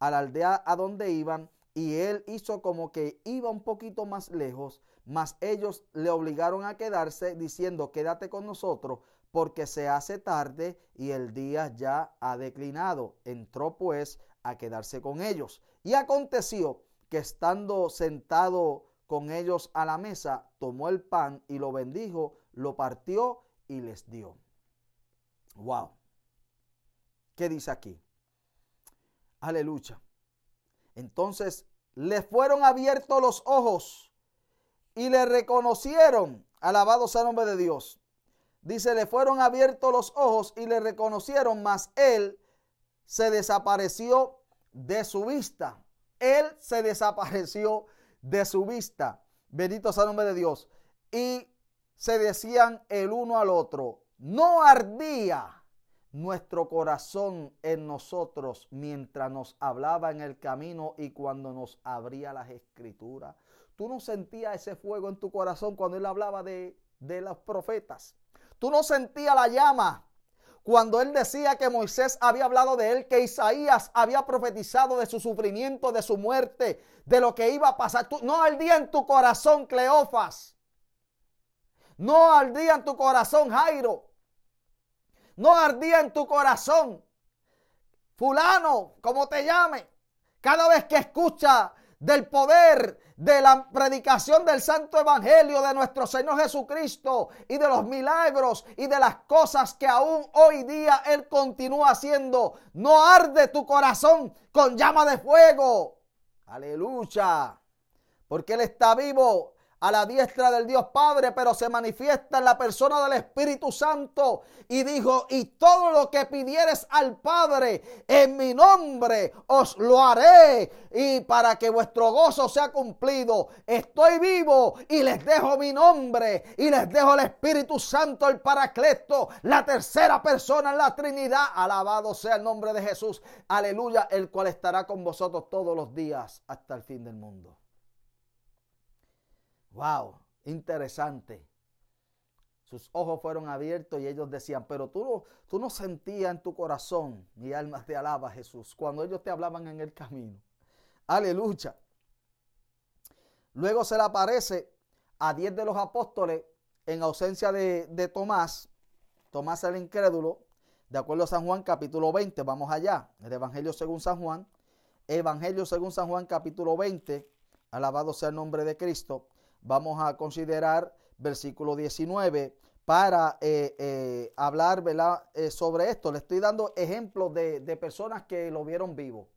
a la aldea a donde iban, y él hizo como que iba un poquito más lejos mas ellos le obligaron a quedarse diciendo, quédate con nosotros porque se hace tarde y el día ya ha declinado. Entró pues a quedarse con ellos. Y aconteció que estando sentado con ellos a la mesa, tomó el pan y lo bendijo, lo partió y les dio. Wow. ¿Qué dice aquí? Aleluya. Entonces le fueron abiertos los ojos y le reconocieron. Alabado sea el nombre de Dios. Dice, le fueron abiertos los ojos y le reconocieron, mas él se desapareció de su vista. Él se desapareció de su vista. Bendito sea el nombre de Dios. Y se decían el uno al otro, no ardía nuestro corazón en nosotros mientras nos hablaba en el camino y cuando nos abría las escrituras. Tú no sentías ese fuego en tu corazón cuando él hablaba de, de los profetas. Tú no sentías la llama cuando él decía que Moisés había hablado de él, que Isaías había profetizado de su sufrimiento, de su muerte, de lo que iba a pasar. Tú, no ardía en tu corazón, Cleofas. No ardía en tu corazón, Jairo. No ardía en tu corazón, fulano, como te llame. Cada vez que escucha del poder de la predicación del Santo Evangelio de nuestro Señor Jesucristo y de los milagros y de las cosas que aún hoy día Él continúa haciendo. No arde tu corazón con llama de fuego. Aleluya. Porque Él está vivo a la diestra del Dios Padre, pero se manifiesta en la persona del Espíritu Santo. Y dijo, y todo lo que pidieres al Padre en mi nombre, os lo haré. Y para que vuestro gozo sea cumplido, estoy vivo y les dejo mi nombre y les dejo el Espíritu Santo, el Paracleto, la tercera persona en la Trinidad. Alabado sea el nombre de Jesús. Aleluya, el cual estará con vosotros todos los días hasta el fin del mundo. Wow, interesante. Sus ojos fueron abiertos y ellos decían, pero tú, tú no sentías en tu corazón, mi alma te alaba Jesús, cuando ellos te hablaban en el camino. Aleluya. Luego se le aparece a diez de los apóstoles en ausencia de, de Tomás, Tomás el incrédulo, de acuerdo a San Juan capítulo 20, vamos allá, el Evangelio según San Juan, Evangelio según San Juan capítulo 20, alabado sea el nombre de Cristo vamos a considerar versículo 19 para eh, eh, hablar eh, sobre esto. Le estoy dando ejemplos de, de personas que lo vieron vivo,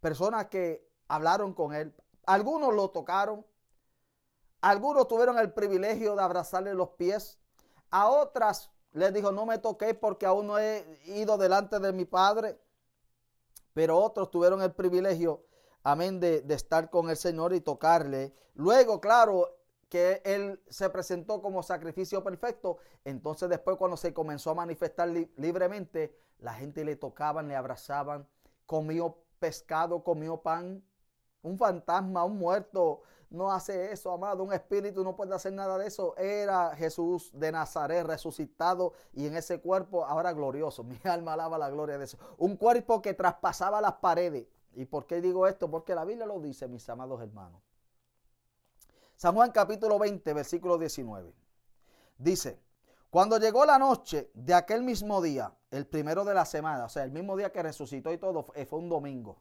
personas que hablaron con él. Algunos lo tocaron, algunos tuvieron el privilegio de abrazarle los pies, a otras les dijo, no me toqué porque aún no he ido delante de mi padre, pero otros tuvieron el privilegio amén, de, estar con el Señor y tocarle. Luego, claro, que Él se presentó como sacrificio perfecto, entonces después cuando se comenzó a manifestar libremente, la gente le tocaban, le abrazaban, comió pescado, comió pan. Un fantasma, un muerto, no hace eso, amado. Un espíritu no puede hacer nada de eso. Era Jesús de Nazaret resucitado y en ese cuerpo ahora glorioso. (laughs) Mi alma alaba la gloria de eso. Un cuerpo que traspasaba las paredes. ¿Y por qué digo esto? Porque la Biblia lo dice, mis amados hermanos. San Juan capítulo 20, versículo 19. Dice, cuando llegó la noche de aquel mismo día, el primero de la semana, o sea, el mismo día que resucitó y todo, fue un domingo.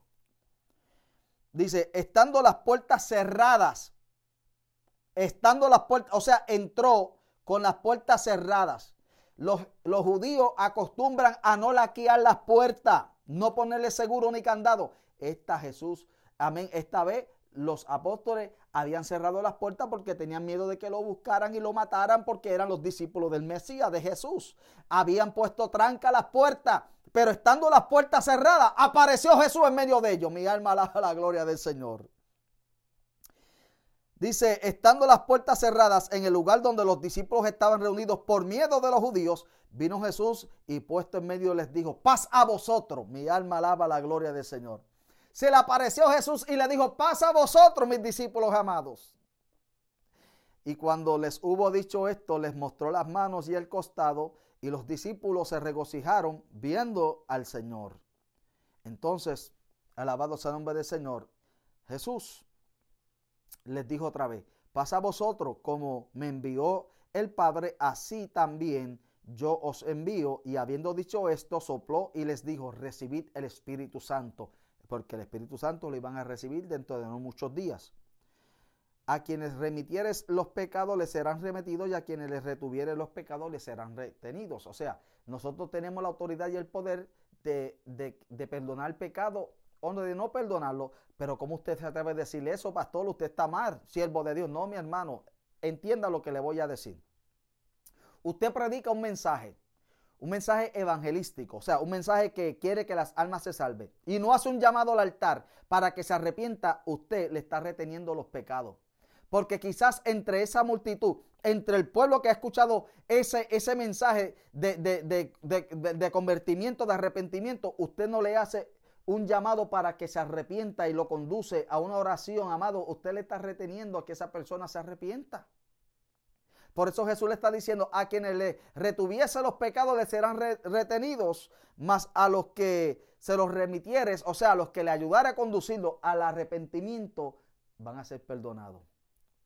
Dice, estando las puertas cerradas, estando las puertas, o sea, entró con las puertas cerradas. Los, los judíos acostumbran a no laquear las puertas, no ponerle seguro ni candado. Esta Jesús, amén, esta vez los apóstoles habían cerrado las puertas porque tenían miedo de que lo buscaran y lo mataran porque eran los discípulos del Mesías, de Jesús. Habían puesto tranca a las puertas, pero estando las puertas cerradas, apareció Jesús en medio de ellos. Mi alma alaba la gloria del Señor. Dice, estando las puertas cerradas en el lugar donde los discípulos estaban reunidos por miedo de los judíos, vino Jesús y puesto en medio les dijo, paz a vosotros. Mi alma alaba la gloria del Señor se le apareció Jesús y le dijo, pasa a vosotros, mis discípulos amados. Y cuando les hubo dicho esto, les mostró las manos y el costado, y los discípulos se regocijaron viendo al Señor. Entonces, alabado sea el nombre del Señor, Jesús les dijo otra vez, pasa a vosotros como me envió el Padre, así también yo os envío. Y habiendo dicho esto, sopló y les dijo, recibid el Espíritu Santo porque el Espíritu Santo lo iban a recibir dentro de no muchos días. A quienes remitieres los pecados les serán remitidos y a quienes les retuvieres los pecados les serán retenidos. O sea, nosotros tenemos la autoridad y el poder de, de, perdonar el pecado o de no perdonarlo. Pero ¿cómo usted se atreve a decirle eso, pastor? Usted está mal, siervo de Dios. No, mi hermano, entienda lo que le voy a decir. Usted predica un mensaje, un mensaje evangelístico, o sea, un mensaje que quiere que las almas se salven y no hace un llamado al altar para que se arrepienta, usted le está reteniendo los pecados. Porque quizás entre esa multitud, entre el pueblo que ha escuchado ese, ese mensaje de, de, de, convertimiento, de arrepentimiento, usted no le hace un llamado para que se arrepienta y lo conduce a una oración, amado, usted le está reteniendo a que esa persona se arrepienta. Por eso Jesús le está diciendo, a quienes le retuviese los pecados le serán retenidos, mas a los que se los remitieres, o sea, a los que le ayudara a conducirlo al arrepentimiento, van a ser perdonados.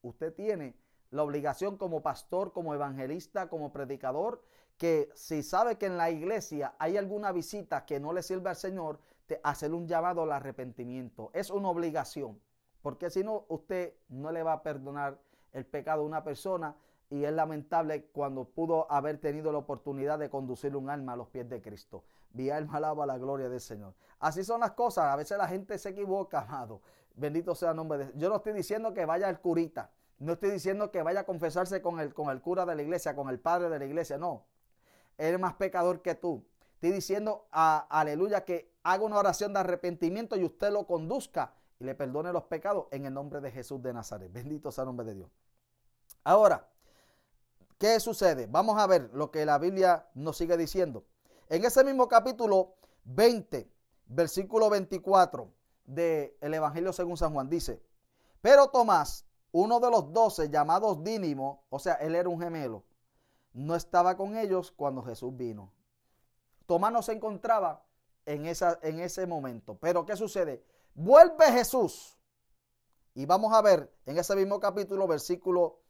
Usted tiene la obligación como pastor, como evangelista, como predicador, que si sabe que en la iglesia hay alguna visita que no le sirve al Señor, te hacer un llamado al arrepentimiento. Es una obligación, porque si no, usted no le va a perdonar el pecado a una persona y es lamentable cuando pudo haber tenido la oportunidad de conducir un alma a los pies de Cristo. Mi alma alaba la gloria del Señor. Así son las cosas. A veces la gente se equivoca, amado. Bendito sea el nombre de Yo no estoy diciendo que vaya al curita. No estoy diciendo que vaya a confesarse con el, con el cura de la iglesia, con el padre de la iglesia. No. Él es más pecador que tú. Estoy diciendo, a, aleluya, que haga una oración de arrepentimiento y usted lo conduzca y le perdone los pecados en el nombre de Jesús de Nazaret. Bendito sea el nombre de Dios. Ahora, ¿Qué sucede? Vamos a ver lo que la Biblia nos sigue diciendo. En ese mismo capítulo 20, versículo 24 del Evangelio según San Juan, dice, pero Tomás, uno de los doce llamados Dínimo, o sea, él era un gemelo, no estaba con ellos cuando Jesús vino. Tomás no se encontraba en, esa, en ese momento. Pero ¿qué sucede? Vuelve Jesús. Y vamos a ver en ese mismo capítulo, versículo,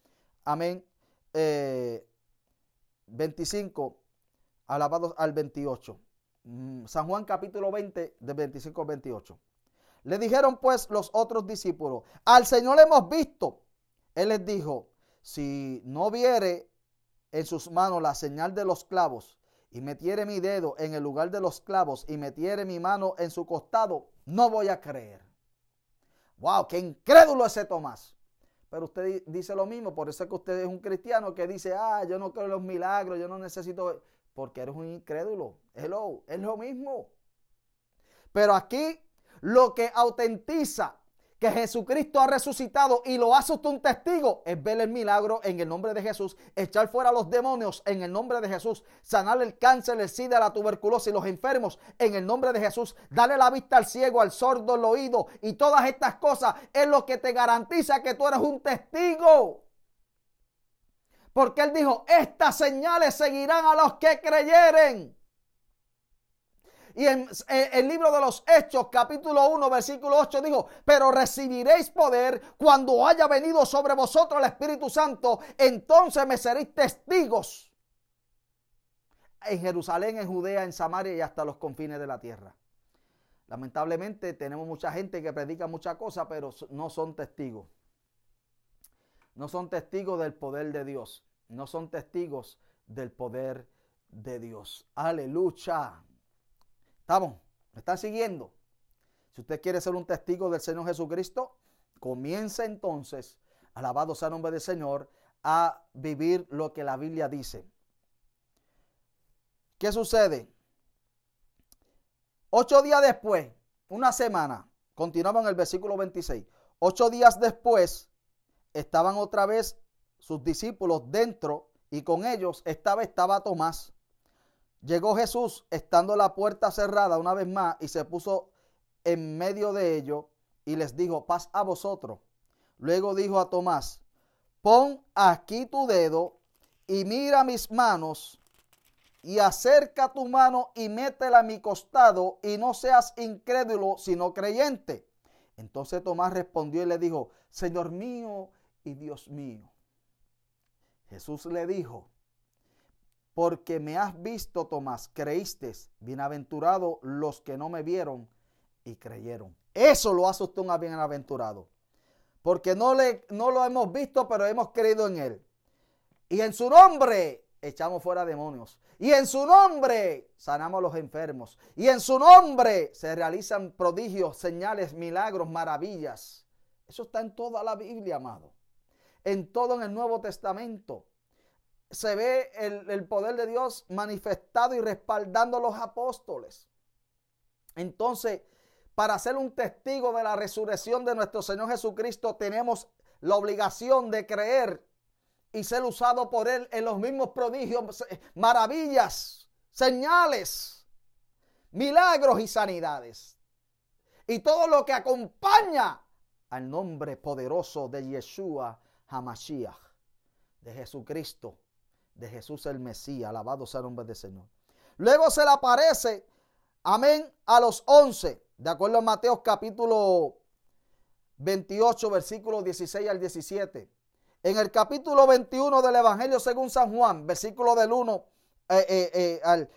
amén, 25, eh, alabados al 28. Mm, San Juan capítulo 20, de 25 al 28. Le dijeron pues los otros discípulos, al Señor hemos visto. Él les dijo, si no viere en sus manos la señal de los clavos y metiere mi dedo en el lugar de los clavos y metiere mi mano en su costado, no voy a creer. Wow, qué incrédulo ese Tomás. Pero usted dice lo mismo, por eso es que usted es un cristiano que dice, ah, yo no creo en los milagros, yo no necesito, porque eres un incrédulo. Hello, es lo mismo. Pero aquí lo que autentiza que Jesucristo ha resucitado y lo hace usted un testigo, es ver el milagro en el nombre de Jesús, echar fuera a los demonios en el nombre de Jesús, sanar el cáncer, el sida, la tuberculosis, los enfermos en el nombre de Jesús, darle la vista al ciego, al sordo, el oído y todas estas cosas es lo que te garantiza que tú eres un testigo. Porque él dijo, estas señales seguirán a los que creyeren. Y en el libro de los Hechos, capítulo 1, versículo 8, dijo, pero recibiréis poder cuando haya venido sobre vosotros el Espíritu Santo, entonces me seréis testigos en Jerusalén, en Judea, en Samaria y hasta los confines de la tierra. Lamentablemente tenemos mucha gente que predica muchas cosas, pero no son testigos. No son testigos del poder de Dios. No son testigos del poder de Dios. Aleluya. ¿Estamos? ¿Me están siguiendo? Si usted quiere ser un testigo del Señor Jesucristo, comience entonces, alabado sea el nombre del Señor, a vivir lo que la Biblia dice. ¿Qué sucede? Ocho días después, una semana, continuaba en el versículo 26. Ocho días después, estaban otra vez sus discípulos dentro y con ellos esta estaba Tomás. Llegó Jesús estando la puerta cerrada una vez más y se puso en medio de ellos y les dijo, paz a vosotros. Luego dijo a Tomás, pon aquí tu dedo y mira mis manos y acerca tu mano y métela a mi costado y no seas incrédulo sino creyente. Entonces Tomás respondió y le dijo, Señor mío y Dios mío. Jesús le dijo, porque me has visto, Tomás, creíste. Bienaventurado los que no me vieron y creyeron. Eso lo hace usted un bienaventurado. Porque no, le, no lo hemos visto, pero hemos creído en él. Y en su nombre echamos fuera demonios. Y en su nombre sanamos a los enfermos. Y en su nombre se realizan prodigios, señales, milagros, maravillas. Eso está en toda la Biblia, amado. En todo en el Nuevo Testamento. Se ve el, poder de Dios manifestado y respaldando a los apóstoles. Entonces, para ser un testigo de la resurrección de nuestro Señor Jesucristo, tenemos la obligación de creer y ser usado por Él en los mismos prodigios, maravillas, señales, milagros y sanidades. Y todo lo que acompaña al nombre poderoso de Yeshua Hamashiach, de Jesucristo, de Jesús el Mesías, alabado sea el nombre del Señor. Luego se le aparece, amén, a los once, de acuerdo a Mateo capítulo 28, versículos 16 al 17. En el capítulo 21 del Evangelio según San Juan, versículo del 1 eh, eh, eh, al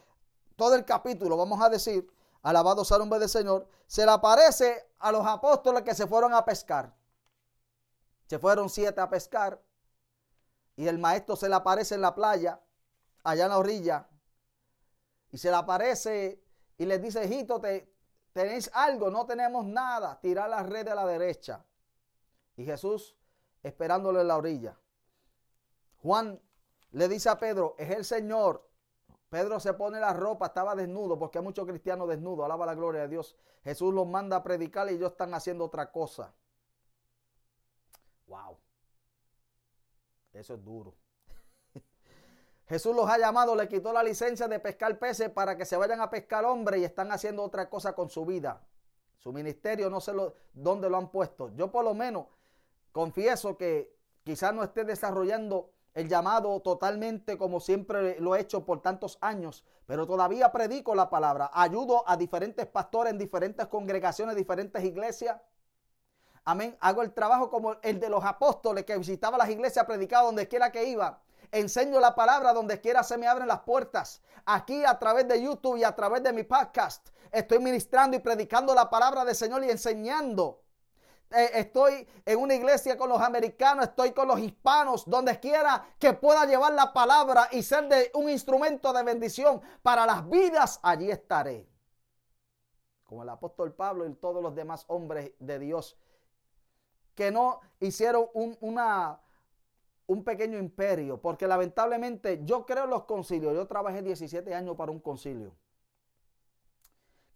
todo el capítulo, vamos a decir, alabado sea el nombre del Señor, se le aparece a los apóstoles que se fueron a pescar. Se fueron siete a pescar y el maestro se le aparece en la playa, allá en la orilla, y se le aparece y les dice, hijito, te, tenéis algo, no tenemos nada, tirar la red a la derecha. Y Jesús esperándole en la orilla. Juan le dice a Pedro, es el Señor. Pedro se pone la ropa, estaba desnudo, porque hay muchos cristianos desnudos, alaba la gloria de Dios. Jesús los manda a predicar y ellos están haciendo otra cosa. Wow. Eso es duro. (laughs) Jesús los ha llamado, le quitó la licencia de pescar peces para que se vayan a pescar hombres y están haciendo otra cosa con su vida. Su ministerio no sé dónde lo han puesto. Yo por lo menos Confieso que quizás no esté desarrollando el llamado totalmente como siempre lo he hecho por tantos años, pero todavía predico la palabra. Ayudo a diferentes pastores en diferentes congregaciones, diferentes iglesias. Amén. Hago el trabajo como el de los apóstoles que visitaba las iglesias, predicaba donde quiera que iba. Enseño la palabra donde quiera se me abren las puertas. Aquí a través de YouTube y a través de mi podcast estoy ministrando y predicando la palabra del Señor y enseñando. Eh, estoy en una iglesia con los americanos, estoy con los hispanos, donde quiera que pueda llevar la palabra y ser de un instrumento de bendición para las vidas, allí estaré. Como el apóstol Pablo y todos los demás hombres de Dios que no hicieron un, una, un pequeño imperio, porque lamentablemente yo creo en los concilios, yo trabajé 17 años para un concilio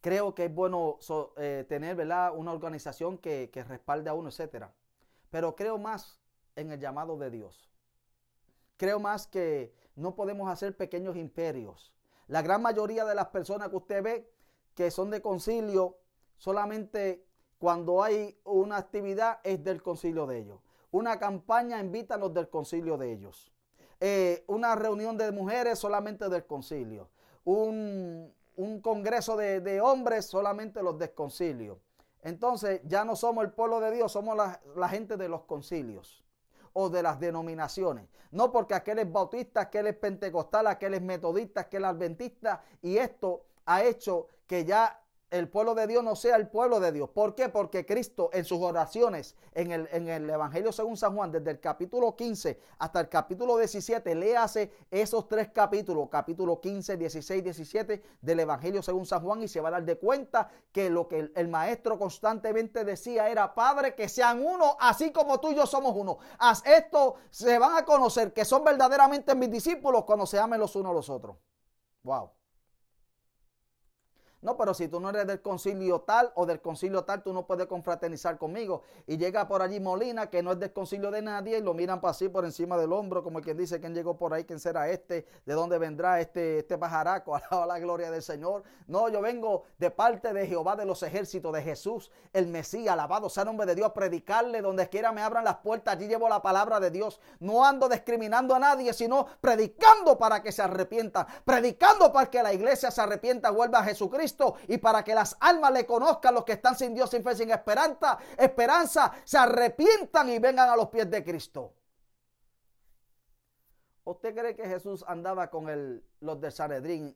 creo que es bueno eh, tener ¿verdad? una organización que, que respalde a uno, etc. Pero creo más en el llamado de Dios. Creo más que no podemos hacer pequeños imperios. La gran mayoría de las personas que usted ve que son de concilio, solamente cuando hay una actividad es del concilio de ellos. Una campaña invita a los del concilio de ellos. Eh, una reunión de mujeres solamente del concilio. Un, un congreso de, hombres, solamente los desconcilios. Entonces ya no somos el pueblo de Dios, somos la, la, gente de los concilios o de las denominaciones. No porque aquel es bautista, aquel es pentecostal, aquel es metodista, aquel es adventista. Y esto ha hecho que ya el pueblo de Dios no sea el pueblo de Dios. ¿Por qué? Porque Cristo en sus oraciones en el, en el Evangelio según San Juan, desde el capítulo 15 hasta el capítulo 17, le hace esos tres capítulos, capítulo 15, 16, 17 del Evangelio según San Juan y se va a dar de cuenta que lo que el, maestro constantemente decía era, Padre, que sean uno, así como tú y yo somos uno. Haz esto, se van a conocer que son verdaderamente mis discípulos cuando se amen los unos a los otros. Wow. No, pero si tú no eres del concilio tal o del concilio tal, tú no puedes confraternizar conmigo. Y llega por allí Molina, que no es del concilio de nadie, y lo miran para así por encima del hombro, como quien dice, ¿quién llegó por ahí? ¿Quién será este? ¿De dónde vendrá este, este pajaraco? (laughs) Alaba la gloria del Señor. No, yo vengo de parte de Jehová de los ejércitos, de Jesús, el Mesías, alabado sea el nombre de Dios, predicarle donde quiera me abran las puertas, allí llevo la palabra de Dios. No ando discriminando a nadie, sino predicando para que se arrepientan, predicando para que la iglesia se arrepienta, vuelva a Jesucristo y para que las almas le conozcan los que están sin Dios, sin fe, sin esperanza, esperanza, se arrepientan y vengan a los pies de Cristo. ¿Usted cree que Jesús andaba con el, los de Sanedrín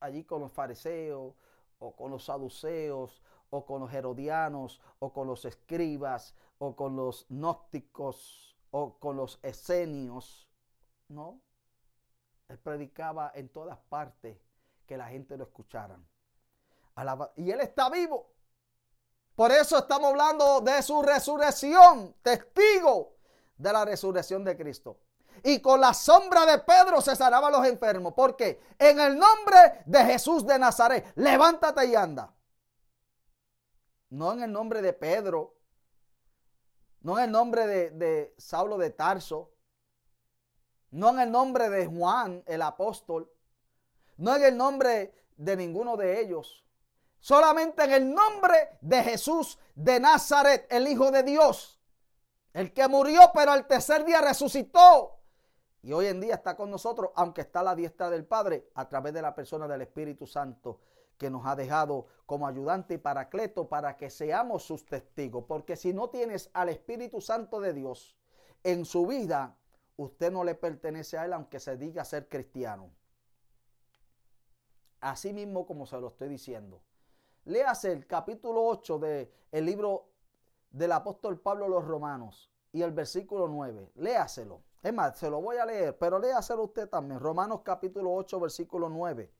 allí con los fariseos o con los saduceos o con los herodianos o con los escribas o con los gnósticos o con los esenios? No. Él predicaba en todas partes que la gente lo Y Él está vivo. Por eso estamos hablando de su resurrección, testigo de la resurrección de Cristo. Y con la sombra de Pedro se sanaban los enfermos. Porque en el nombre de Jesús de Nazaret, levántate y anda. No en el nombre de Pedro. No en el nombre de, de Saulo de Tarso. No en el nombre de Juan, el apóstol. No en el nombre de ninguno de ellos. Solamente en el nombre de Jesús de Nazaret, el Hijo de Dios. El que murió, pero al tercer día resucitó. Y hoy en día está con nosotros, aunque está a la diestra del Padre, a través de la persona del Espíritu Santo que nos ha dejado como ayudante y paracleto para que seamos sus testigos. Porque si no tienes al Espíritu Santo de Dios en su vida, usted no le pertenece a él aunque se diga ser cristiano. Así mismo como se lo estoy diciendo. Léase el capítulo 8 del el libro del apóstol Pablo a los Romanos y el versículo 9. Léaselo. Es más, se lo voy a leer, pero léaselo usted también. Romanos capítulo 8, versículo 9.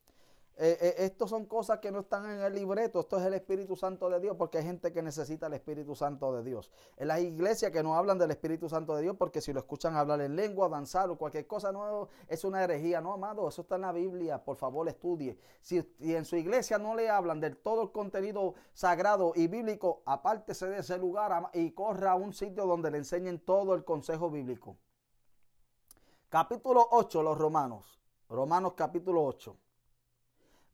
Eh, eh, estos son cosas que no están en el libreto, esto es el Espíritu Santo de Dios, porque hay gente que necesita el Espíritu Santo de Dios. En las iglesias que no hablan del Espíritu Santo de Dios, porque si lo escuchan hablar en lengua, danzar o cualquier cosa, no es una herejía, no, amado, eso está en la Biblia, por favor estudie. Si, en su iglesia no le hablan del todo el contenido sagrado y bíblico, apártese de ese lugar y corra a un sitio donde le enseñen todo el consejo bíblico. Capítulo 8, los romanos. Romanos capítulo 8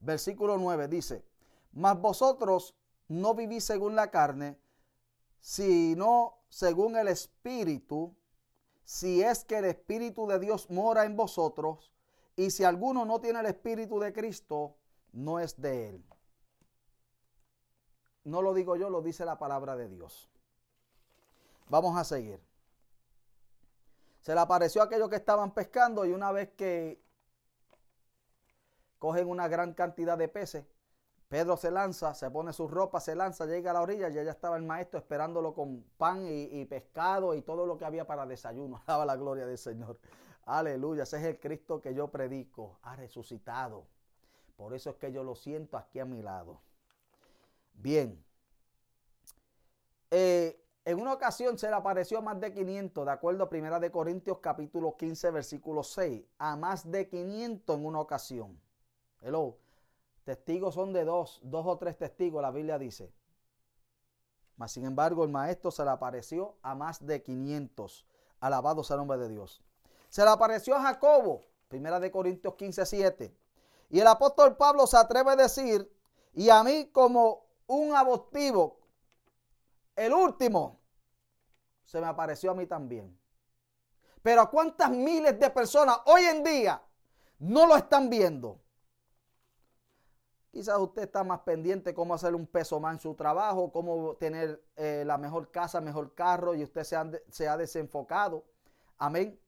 versículo 9 dice, mas vosotros no vivís según la carne, sino según el Espíritu, si es que el Espíritu de Dios mora en vosotros, y si alguno no tiene el Espíritu de Cristo, no es de él. No lo digo yo, lo dice la palabra de Dios. Vamos a seguir. Se le apareció a aquellos que estaban pescando y una vez que cogen una gran cantidad de peces. Pedro se lanza, se pone su ropa, se lanza, llega a la orilla y allá estaba el maestro esperándolo con pan y, pescado y todo lo que había para desayuno. (laughs) Daba la gloria del Señor. Aleluya, ese es el Cristo que yo predico, ha resucitado. Por eso es que yo lo siento aquí a mi lado. Bien. Eh, en una ocasión se le apareció a más de 500, de acuerdo a Primera de Corintios capítulo 15, versículo 6. A más de 500 en una ocasión. Hello. Testigos son de dos, dos o tres testigos, la Biblia dice. Mas sin embargo, el maestro se le apareció a más de 500. Alabado sea el nombre de Dios. Se le apareció a Jacobo, primera de Corintios 15, 7. Y el apóstol Pablo se atreve a decir, y a mí como un adoptivo, el último, se me apareció a mí también. Pero ¿a cuántas miles de personas hoy en día no lo están viendo? Quizás usted está más pendiente cómo hacer un peso más en su trabajo, cómo tener eh, la mejor casa, mejor carro y usted se, ha desenfocado. Amén.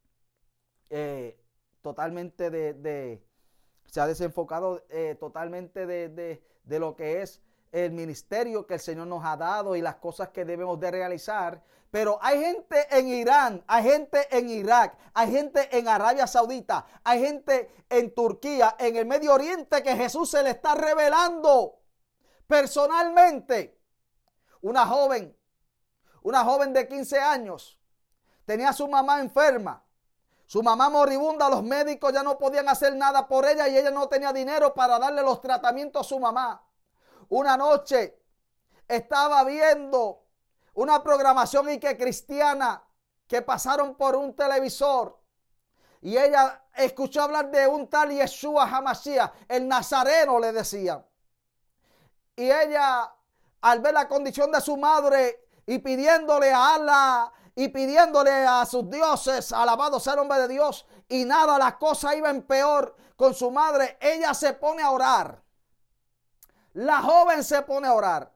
Eh, totalmente de, se ha desenfocado eh, totalmente de, de lo que es el ministerio que el Señor nos ha dado y las cosas que debemos de realizar. Pero hay gente en Irán, hay gente en Irak, hay gente en Arabia Saudita, hay gente en Turquía, en el Medio Oriente que Jesús se le está revelando personalmente. Una joven, una joven de 15 años, tenía a su mamá enferma. Su mamá moribunda, los médicos ya no podían hacer nada por ella y ella no tenía dinero para darle los tratamientos a su mamá. Una noche estaba viendo una programación y que cristiana que pasaron por un televisor y ella escuchó hablar de un tal Yeshua Hamashiach, el nazareno le decía. Y ella, al ver la condición de su madre y pidiéndole a Allah y pidiéndole a sus dioses, alabado sea el nombre de Dios, y nada, la cosa iba en peor con su madre, ella se pone a orar. La joven se pone a orar.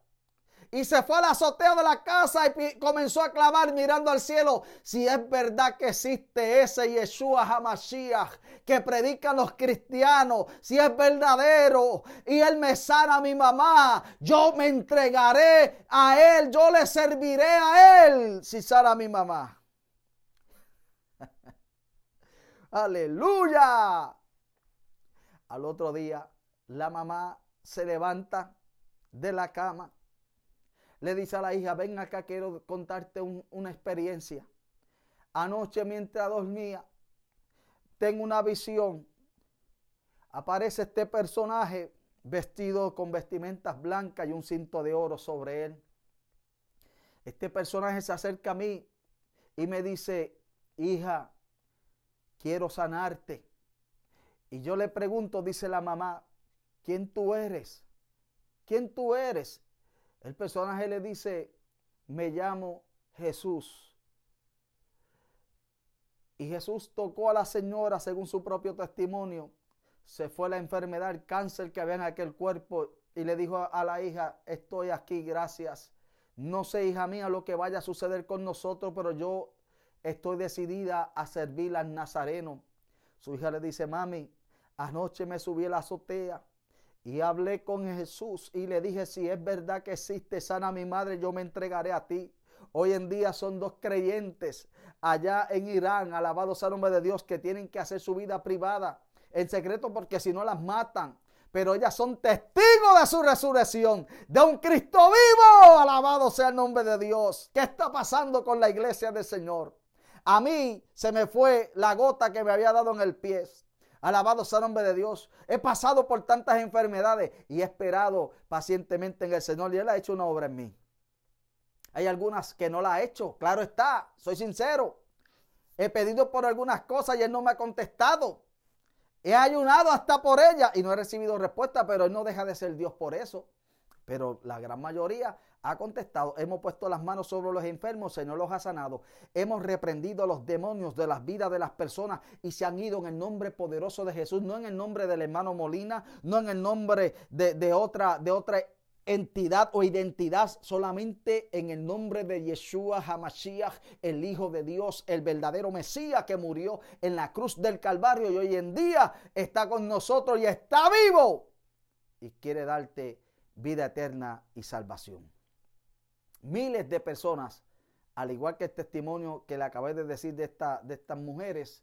Y se fue al azoteo de la casa y comenzó a clamar mirando al cielo. Si es verdad que existe ese Yeshua Hamashiach que predican los cristianos, si es verdadero y él me sana a mi mamá, yo me entregaré a él, yo le serviré a él si sana a mi mamá. (laughs) Aleluya. Al otro día, la mamá se levanta de la cama, le dice a la hija, ven acá, quiero contarte una experiencia. Anoche mientras dormía, tengo una visión. Aparece este personaje vestido con vestimentas blancas y un cinto de oro sobre él. Este personaje se acerca a mí y me dice, hija, quiero sanarte. Y yo le pregunto, dice la mamá, ¿quién tú eres? ¿Quién tú eres? El personaje le dice, me llamo Jesús. Y Jesús tocó a la señora según su propio testimonio. Se fue la enfermedad, el cáncer que había en aquel cuerpo y le dijo a la hija, estoy aquí, gracias. No sé, hija mía, lo que vaya a suceder con nosotros, pero yo estoy decidida a servir al Nazareno. Su hija le dice, mami, anoche me subí a la azotea y hablé con Jesús y le dije, si es verdad que existe sana mi madre, yo me entregaré a ti. Hoy en día son dos creyentes allá en Irán, alabados al nombre de Dios, que tienen que hacer su vida privada en secreto porque si no las matan. Pero ellas son testigos de su resurrección, de un Cristo vivo. Alabado sea el nombre de Dios. ¿Qué está pasando con la iglesia del Señor? A mí se me fue la gota que me había dado en el pie. Alabado sea el nombre de Dios. He pasado por tantas enfermedades y he esperado pacientemente en el Señor y Él ha hecho una obra en mí. Hay algunas que no la ha hecho, claro está, soy sincero. He pedido por algunas cosas y Él no me ha contestado. He ayunado hasta por ella y no he recibido respuesta, pero Él no deja de ser Dios por eso. Pero la gran mayoría ha contestado, hemos puesto las manos sobre los enfermos, Señor los ha sanado. Hemos reprendido a los demonios de las vidas de las personas y se han ido en el nombre poderoso de Jesús, no en el nombre del hermano Molina, no en el nombre de, otra, de otra entidad o identidad solamente en el nombre de Yeshua Hamashiach, el Hijo de Dios, el verdadero Mesías que murió en la cruz del Calvario y hoy en día está con nosotros y está vivo y quiere darte vida eterna y salvación. Miles de personas, al igual que el testimonio que le acabé de decir de, esta, de estas mujeres,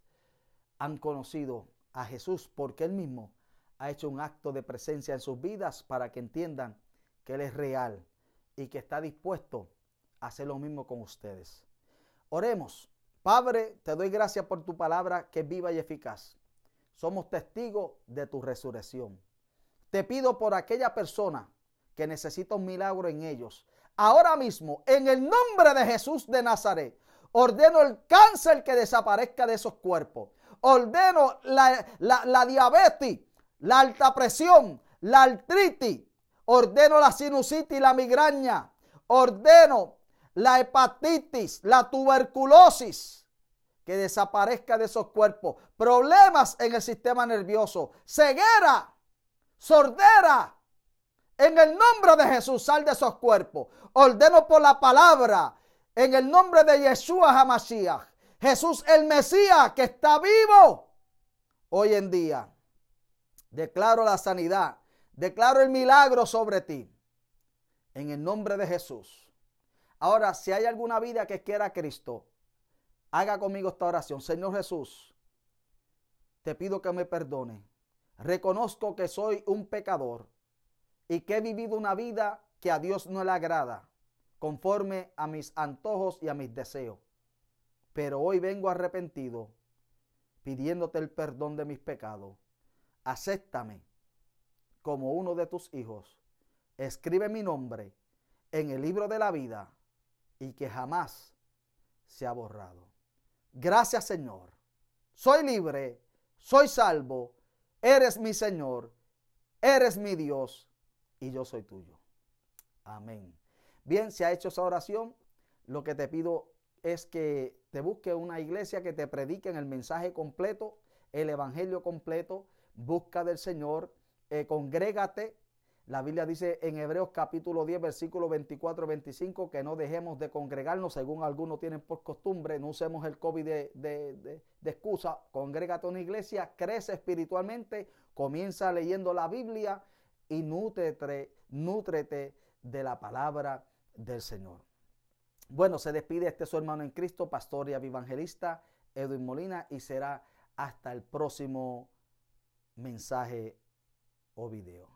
han conocido a Jesús porque Él mismo ha hecho un acto de presencia en sus vidas para que entiendan que Él es real y que está dispuesto a hacer lo mismo con ustedes. Oremos. Padre, te doy gracias por tu palabra que es viva y eficaz. Somos testigos de tu resurrección. Te pido por aquella persona que necesita un milagro en ellos, ahora mismo, en el nombre de Jesús de Nazaret, ordeno el cáncer que desaparezca de esos cuerpos. Ordeno la, diabetes, la alta presión, la artritis. Ordeno la sinusitis y la migraña. Ordeno la hepatitis, la tuberculosis que desaparezca de esos cuerpos. Problemas en el sistema nervioso. Ceguera, sordera, en el nombre de Jesús, sal de esos cuerpos. Ordeno por la palabra. En el nombre de Yeshua Hamashiach. Jesús el Mesías que está vivo hoy en día. Declaro la sanidad. Declaro el milagro sobre ti. En el nombre de Jesús. Ahora, si hay alguna vida que quiera Cristo, haga conmigo esta oración. Señor Jesús, te pido que me perdone. Reconozco que soy un pecador y que he vivido una vida que a Dios no le agrada, conforme a mis antojos y a mis deseos. Pero hoy vengo arrepentido, pidiéndote el perdón de mis pecados. Acéptame como uno de tus hijos. Escribe mi nombre en el libro de la vida y que jamás se ha borrado. Gracias Señor. Soy libre, soy salvo, eres mi Señor, eres mi Dios y yo soy tuyo. Amén. Bien, si ha hecho esa oración, lo que te pido es que te busque una iglesia que te predique en el mensaje completo, el evangelio completo, busca del Señor, eh, congrégate. La Biblia dice en Hebreos capítulo 10, versículo 24 25, que no dejemos de congregarnos, según algunos tienen por costumbre, no usemos el COVID de, de, de excusa, congrégate a una iglesia, crece espiritualmente, comienza leyendo la Biblia, y nútrete, nútrete de la palabra del Señor. Bueno, se despide este su hermano en Cristo, pastor y evangelista Edwin Molina, y será hasta el próximo mensaje o video.